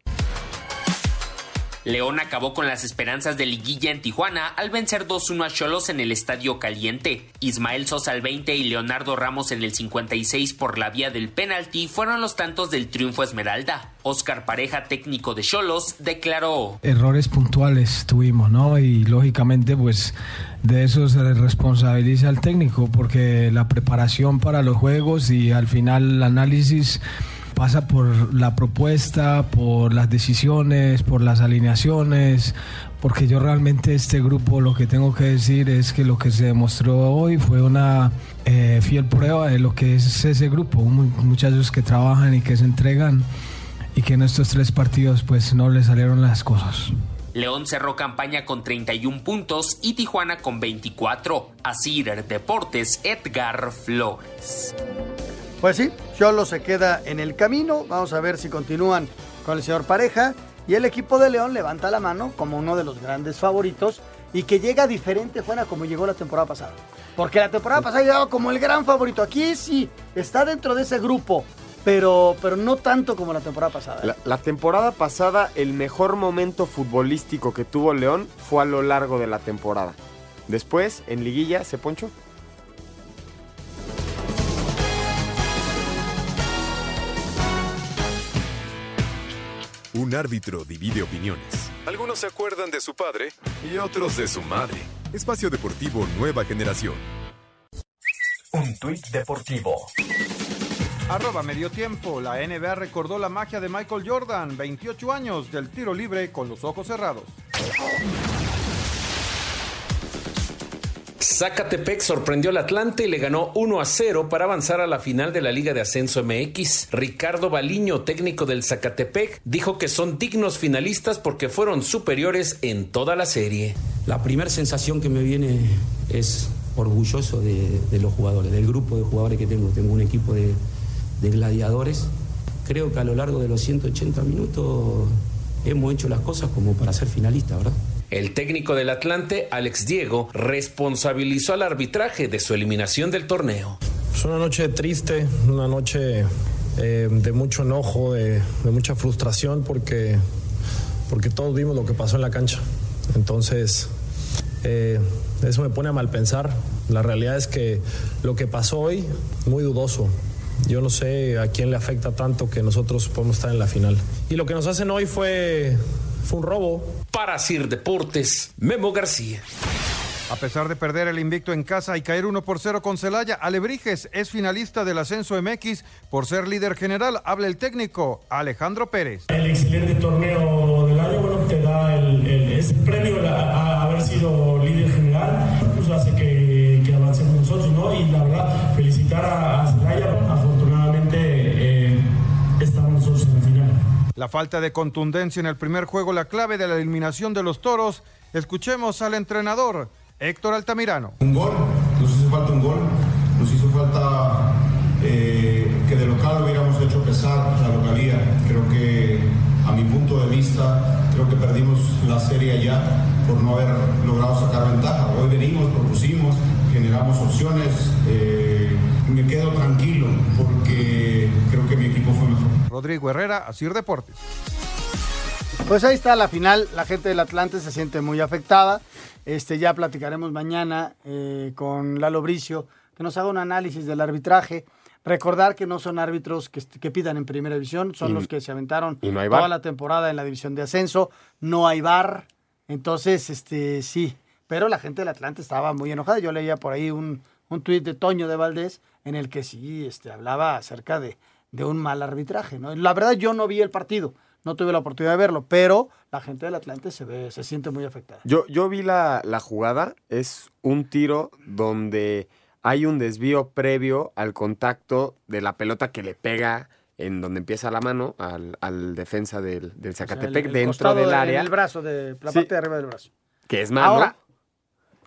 León acabó con las esperanzas de liguilla en Tijuana al vencer 2-1 a Cholos en el Estadio Caliente. Ismael Sosa al 20 y Leonardo Ramos en el 56 por la vía del penalti fueron los tantos del triunfo Esmeralda. Oscar Pareja, técnico de Cholos, declaró. errores puntuales tuvimos, ¿no? Y lógicamente, pues de eso se responsabiliza al técnico, porque la preparación para los juegos y al final el análisis pasa por la propuesta, por las decisiones, por las alineaciones, porque yo realmente este grupo lo que tengo que decir es que lo que se demostró hoy fue una eh, fiel prueba de lo que es ese grupo, mu- muchachos que trabajan y que se entregan y que en estos tres partidos pues no le salieron las cosas. León cerró campaña con 31 puntos y Tijuana con 24. Asir Deportes, Edgar Flores. Pues sí, Cholos se queda en el camino. Vamos a ver si continúan con el señor Pareja. Y el equipo de León levanta la mano como uno de los grandes favoritos y que llega diferente, Juana, como llegó la temporada pasada. Porque la temporada pasada llegaba como el gran favorito. Aquí sí, está dentro de ese grupo, pero, pero no tanto como la temporada pasada. La, la temporada pasada, el mejor momento futbolístico que tuvo León fue a lo largo de la temporada. Después, en liguilla, ¿se poncho? Un árbitro divide opiniones. Algunos se acuerdan de su padre y otros de su madre. Espacio Deportivo Nueva Generación. Un tuit deportivo. Arroba medio tiempo. La NBA recordó la magia de Michael Jordan, 28 años del tiro libre con los ojos cerrados. Zacatepec sorprendió al Atlante y le ganó 1 a 0 para avanzar a la final de la Liga de Ascenso MX. Ricardo Baliño, técnico del Zacatepec, dijo que son dignos finalistas porque fueron superiores en toda la serie. La primera sensación que me viene es orgulloso de, los jugadores, del grupo de jugadores que tengo. Tengo un equipo de, de gladiadores. Creo que a lo largo de los 180 minutos hemos hecho las cosas como para ser finalistas, ¿verdad? El técnico del Atlante, Alex Diego, responsabilizó al arbitraje de su eliminación del torneo. Es una noche triste, una noche eh, de mucho enojo, de, mucha frustración porque, porque todos vimos lo que pasó en la cancha. Entonces, eh, eso me pone a mal pensar. La realidad es que lo que pasó hoy, muy dudoso. Yo no sé a quién le afecta tanto que nosotros podemos estar en la final. Y lo que nos hacen hoy fue, fue un robo. Para Sir Deportes, Memo García. A pesar de perder el invicto en casa y caer 1 por 0 con Celaya, Alebrijes es finalista del ascenso MX por ser líder general. Habla el técnico Alejandro Pérez. El excelente torneo del año, bueno, te da el, el- ese premio a, a haber sido líder general, pues hace que, que avancemos nosotros, ¿no? Y la verdad, felicitar a, a Celaya, La falta de contundencia en el primer juego, la clave de la eliminación de los toros. Escuchemos al entrenador Héctor Altamirano. Un gol, nos hizo falta un gol, nos hizo falta eh, que de local hubiéramos hecho pesar la localía. Creo que, a mi punto de vista, creo que perdimos la serie allá por no haber logrado sacar ventaja. Rodrigo Herrera, Asir Deportes. Pues ahí está la final. La gente del Atlante se siente muy afectada. Este, ya platicaremos mañana eh, con Lalo Bricio, que nos haga un análisis del arbitraje. Recordar que no son árbitros que, pidan en primera división, son Y- los que se aventaron y no toda la temporada en la división de ascenso. No hay bar. Entonces, este, sí. Pero la gente del Atlante estaba muy enojada. Yo leía por ahí un, un tuit de Toño de Valdés en el que sí este, hablaba acerca de, de un mal arbitraje. ¿no? La verdad, yo no vi el partido. no tuve la oportunidad de verlo, pero la gente del Atlante se ve, se siente muy afectada. Yo, yo vi la, la jugada, es un tiro donde hay un desvío previo al contacto de la pelota que le pega en donde empieza la mano al, al defensa del, del O sea, Zacatepec el- el dentro del de- área, el brazo, de la Sí. parte de arriba del brazo. que es mano. Ahora,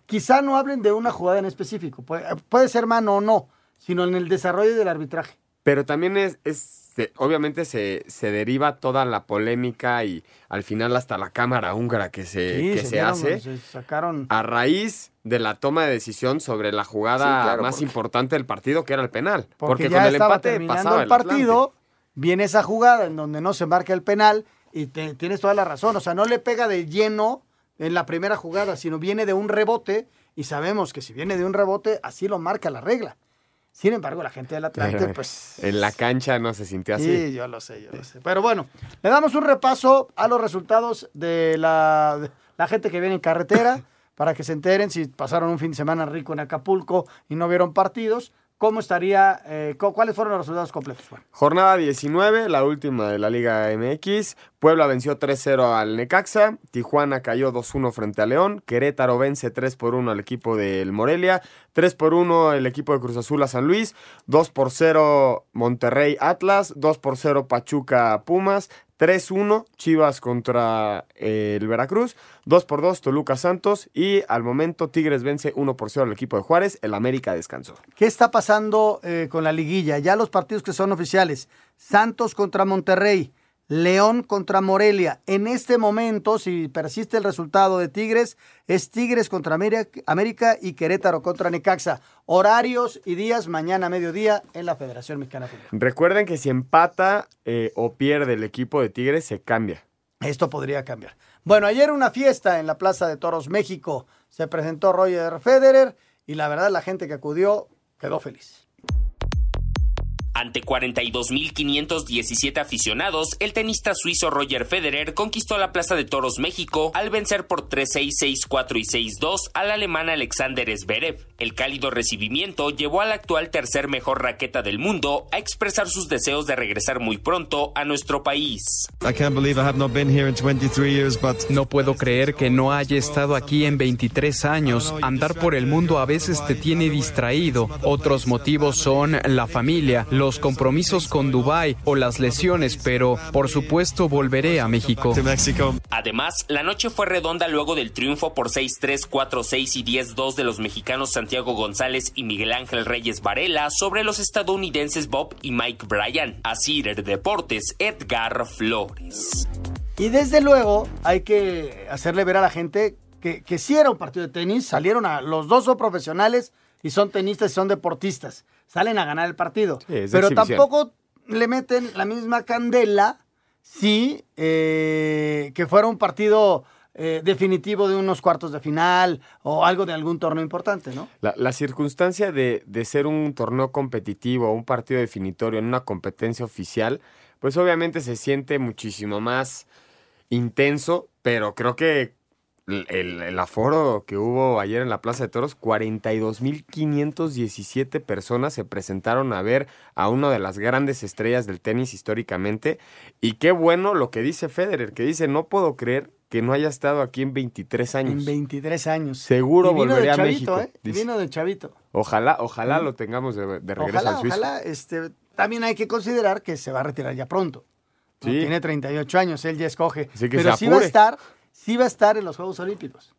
quizá no hablen de una jugada en específico, puede, puede ser mano o no, sino en el desarrollo del arbitraje. Pero también es, es obviamente se, se deriva toda la polémica y al final hasta la cámara húngara que se, Sí, que se hace se sacaron a raíz de la toma de decisión sobre la jugada Sí, claro, más porque- importante del partido, que era el penal. Porque, Porque, ya con el estaba empate terminando pasaba el Atlante. partido, viene esa jugada en donde no se marca el penal y te- tienes toda la razón. O sea, no le pega de lleno en la primera jugada, sino viene de un rebote y sabemos que si viene de un rebote, así lo marca la regla. Sin embargo, la gente del Atlante, Pero pues... En la cancha no se sintió así. Sí, yo lo sé, yo lo sé. Pero bueno, le damos un repaso a los resultados de la, de la gente que viene en carretera para que se enteren si pasaron un fin de semana rico en Acapulco y no vieron partidos. ¿Cómo estaría, eh, cu- cuáles fueron los resultados completos? Juan? Jornada 19, la última de la Liga MX. Puebla venció 3-0 al Necaxa. Tijuana cayó 2-1 frente a León. Querétaro vence 3-1 al equipo del Morelia. 3-1 el equipo de Cruz Azul a San Luis. 2-0 Monterrey Atlas. 2-0 Pachuca Pumas. 3-1 Chivas contra eh, el Veracruz. 2-2 Toluca Santos. Y al momento Tigres vence 1-0 al equipo de Juárez. El América descansó. ¿Qué está pasando eh, con la liguilla? Ya los partidos que son oficiales. Santos contra Monterrey, León contra Morelia. En este momento, si persiste el resultado de Tigres, es Tigres contra América y Querétaro contra Necaxa. Horarios y días mañana a mediodía en la Federación Mexicana de Fútbol. Recuerden que si empata eh, o pierde el equipo de Tigres, se cambia. Esto podría cambiar. Bueno, ayer una fiesta en la Plaza de Toros, México. Se presentó Roger Federer y la verdad la gente que acudió quedó feliz. Ante 42.517 aficionados, el tenista suizo Roger Federer conquistó la Plaza de Toros México al vencer por 3-6, 6-4 y 6-2 al alemán Alexander Zverev. El cálido recibimiento llevó al actual tercer mejor raqueta del mundo a expresar sus deseos de regresar muy pronto a nuestro país. No puedo creer que no haya estado aquí en 23 años. Andar por el mundo a veces te tiene distraído. Otros motivos son la familia, los compromisos con Dubái o las lesiones, pero por supuesto volveré a México. Además, la noche fue redonda luego del triunfo por 6-3, 4-6 y 10-2 de los mexicanos Santiago González y Miguel Ángel Reyes Varela sobre los estadounidenses Bob y Mike Bryan. Así Deportes, Edgar Flores. Y desde luego hay que hacerle ver a la gente que, que sí era un partido de tenis, salieron a los dos son profesionales y son tenistas y son deportistas, salen a ganar el partido. Sí, Pero exhibición. tampoco le meten la misma candela si eh, que fuera un partido eh, definitivo de unos cuartos de final o algo de algún torneo importante, ¿no? La, la circunstancia de, de ser un torneo competitivo o un partido definitorio en una competencia oficial, pues obviamente se siente muchísimo más intenso, pero creo que el, el- el aforo que hubo ayer en la Plaza de Toros, 42.517 personas se presentaron a ver a una de las grandes estrellas del tenis históricamente. Y qué bueno lo que dice Federer, que dice, no puedo creer que no haya estado aquí en 23 años. En 23 años. Seguro Y vino de volveré a México. ¿eh? Vino de chavito. Ojalá, ojalá lo tengamos de, de regreso Ojalá, al suizo. ojalá. Este, también hay que considerar que se va a retirar ya pronto. Tiene 38 años, él ya escoge. Pero sí va a estar, sí va a estar en los Juegos Olímpicos.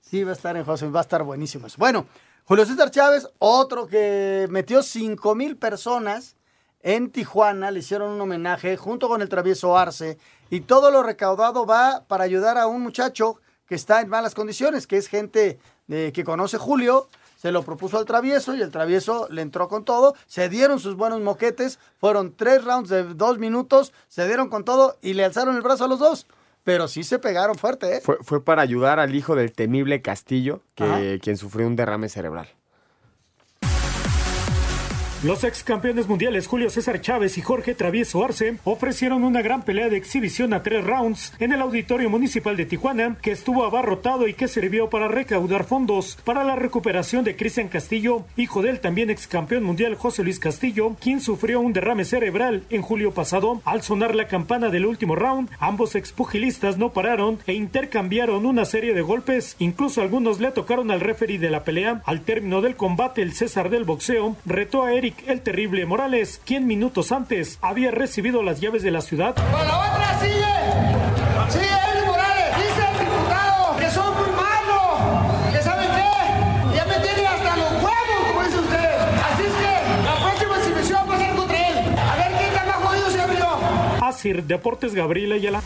Sí va a estar en Juegos Olímpicos, va a estar buenísimo. eso. Bueno, Julio César Chávez, otro que metió 5 mil personas en Tijuana, le hicieron un homenaje junto con el travieso Arce y todo lo recaudado va para ayudar a un muchacho que está en malas condiciones, que es gente eh, que conoce Julio, se lo propuso al travieso y el travieso le entró con todo, se dieron sus buenos moquetes, fueron tres rounds de dos minutos, se dieron con todo y le alzaron el brazo a los dos, pero sí se pegaron fuerte, ¿eh? Fue, fue para ayudar al hijo del temible Castillo, que, Ajá. quien sufrió un derrame cerebral. Los ex campeones mundiales Julio César Chávez y Jorge Travieso Arce ofrecieron una gran pelea de exhibición a tres rounds en el Auditorio Municipal de Tijuana, que estuvo abarrotado y que sirvió para recaudar fondos para la recuperación de Cristian Castillo, hijo del también ex campeón mundial José Luis Castillo, quien sufrió un derrame cerebral en julio pasado. Al sonar la campana del último round, ambos expugilistas no pararon e intercambiaron una serie de golpes, incluso algunos le tocaron al referee de la pelea. Al término del combate, el César del boxeo retó a Eric el Terrible Morales, quien minutos antes había recibido las llaves de la ciudad. Para la otra sigue, sigue Eric Morales, dice el diputado que son muy malos, que saben qué, ya me tiene hasta los huevos, como dice usted. Así es que la próxima exhibición va a ser contra él. A ver quién está más jodido se abrió. Asir Deportes Gabriela Ayala.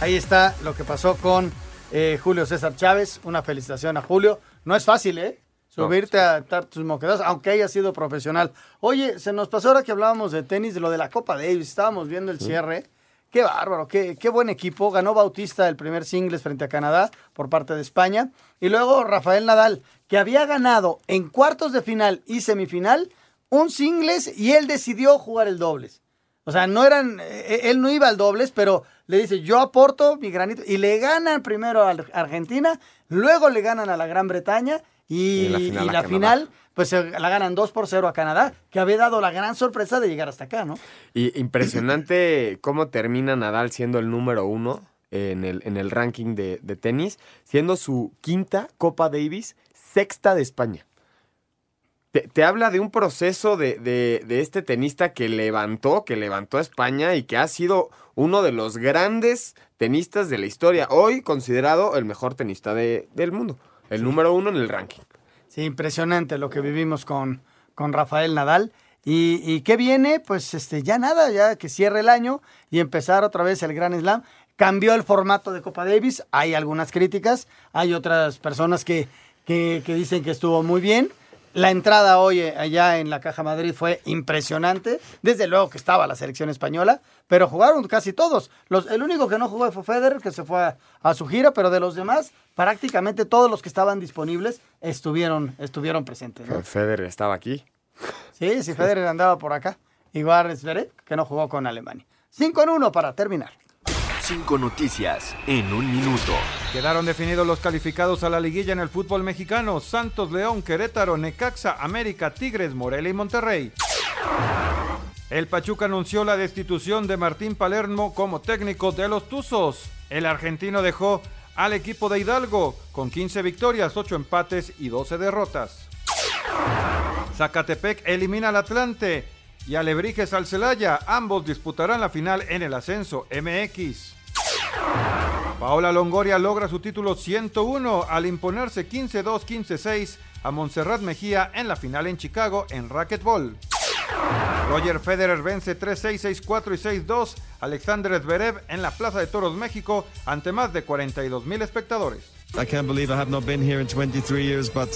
Ahí está lo que pasó con eh, Julio César Chávez. Una felicitación a Julio. No es fácil, ¿eh? Subirte a dar tus moquedas, aunque haya sido profesional. Oye, se nos pasó ahora que hablábamos de tenis, de lo de la Copa Davis. Estábamos viendo el cierre. Qué bárbaro, qué, qué buen equipo. Ganó Bautista el primer singles frente a Canadá por parte de España. Y luego Rafael Nadal, que había ganado en cuartos de final y semifinal un singles y él decidió jugar el dobles. O sea, no eran, eh, él no iba al dobles, pero le dice, yo aporto mi granito. Y le ganan primero a Argentina, luego le ganan a la Gran Bretaña y, Y la final y a la Canadá. final, pues se la ganan 2 por 0 a Canadá, que había dado la gran sorpresa de llegar hasta acá, ¿no? Y impresionante cómo termina Nadal siendo el número uno en el, en el ranking de, de tenis, siendo su quinta Copa Davis, sexta de España. Te, te habla de un proceso de, de- de este tenista que levantó, que levantó a España y que ha sido uno de los grandes tenistas de la historia. Hoy considerado el mejor tenista de- del mundo. El número uno en el ranking. Sí, impresionante lo que vivimos con, con Rafael Nadal. Y, y qué viene, pues este, ya nada, ya que cierre el año y empezar otra vez el Gran Slam. Cambió el formato de Copa Davis, hay algunas críticas, hay otras personas que, que, que dicen que estuvo muy bien. La entrada hoy eh, allá en la Caja Madrid fue impresionante. Desde luego que estaba la selección española, pero jugaron casi todos. Los, el único que no jugó fue Federer, que se fue a, a su gira, pero de los demás, prácticamente todos los que estaban disponibles estuvieron, estuvieron presentes. ¿no? Federer estaba aquí. Sí, sí, Federer andaba por acá. Igual Zverev, que no jugó con Alemania. 5 en 1 para terminar. Cinco noticias en un minuto. Quedaron definidos los calificados a la liguilla en el fútbol mexicano. Santos, León, Querétaro, Necaxa, América, Tigres, Morelia y Monterrey. El Pachuca anunció la destitución de Martín Palermo como técnico de los Tuzos. El argentino dejó al equipo de Hidalgo con 15 victorias, 8 empates y 12 derrotas. Zacatepec elimina al Atlante y Alebrijes al Celaya. Ambos disputarán la final en el ascenso MX. Paola Longoria logra su título 101 al imponerse 15-2, 15-6 a Montserrat Mejía en la final en Chicago en racquetball. Roger Federer vence 3-6, 6-4 y 6-2 a Alexander Zverev en la Plaza de Toros México ante más de 42 mil espectadores.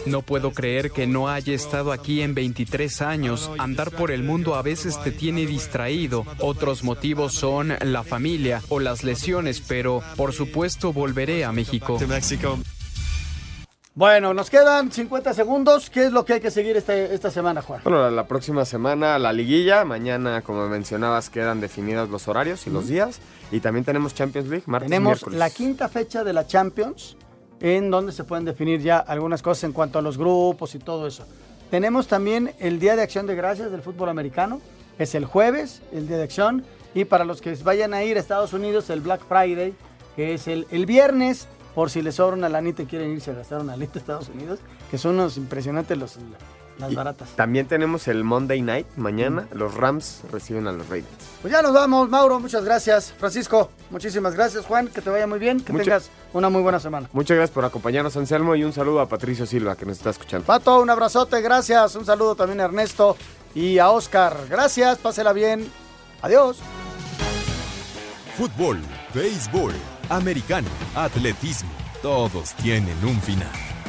No puedo creer que no haya estado aquí en 23 años. Andar por el mundo a veces te tiene distraído. Otros motivos son la familia o las lesiones, pero por supuesto volveré a México. Bueno, nos quedan 50 segundos. ¿Qué es lo que hay que seguir este- esta semana, Juan? Bueno, la, la próxima semana la liguilla. Mañana, como mencionabas, quedan definidos los horarios y los días. Y también tenemos Champions League, martes y Tenemos miércoles. la quinta fecha de la Champions, en donde se pueden definir ya algunas cosas en cuanto a los grupos y todo eso. Tenemos también el Día de Acción de Gracias del fútbol americano. Es el jueves, el Día de Acción. Y para los que vayan a ir a Estados Unidos, el Black Friday, que es el, el viernes, por si les sobra una lanita y quieren irse a gastar una lanita a Estados Unidos, que son unos impresionantes los, las baratas. También tenemos el Monday Night mañana. Los Rams reciben a los Raiders. Pues ya nos vamos, Mauro, muchas gracias. Francisco, muchísimas gracias. Juan, que te vaya muy bien, que Mucho- tengas una muy buena semana. Muchas gracias por acompañarnos, Anselmo, y un saludo a Patricio Silva, que nos está escuchando. Pato, un abrazote, gracias. Un saludo también a Ernesto y a Oscar. Gracias, pásela bien. Adiós. Fútbol, béisbol, americano, atletismo, todos tienen un final.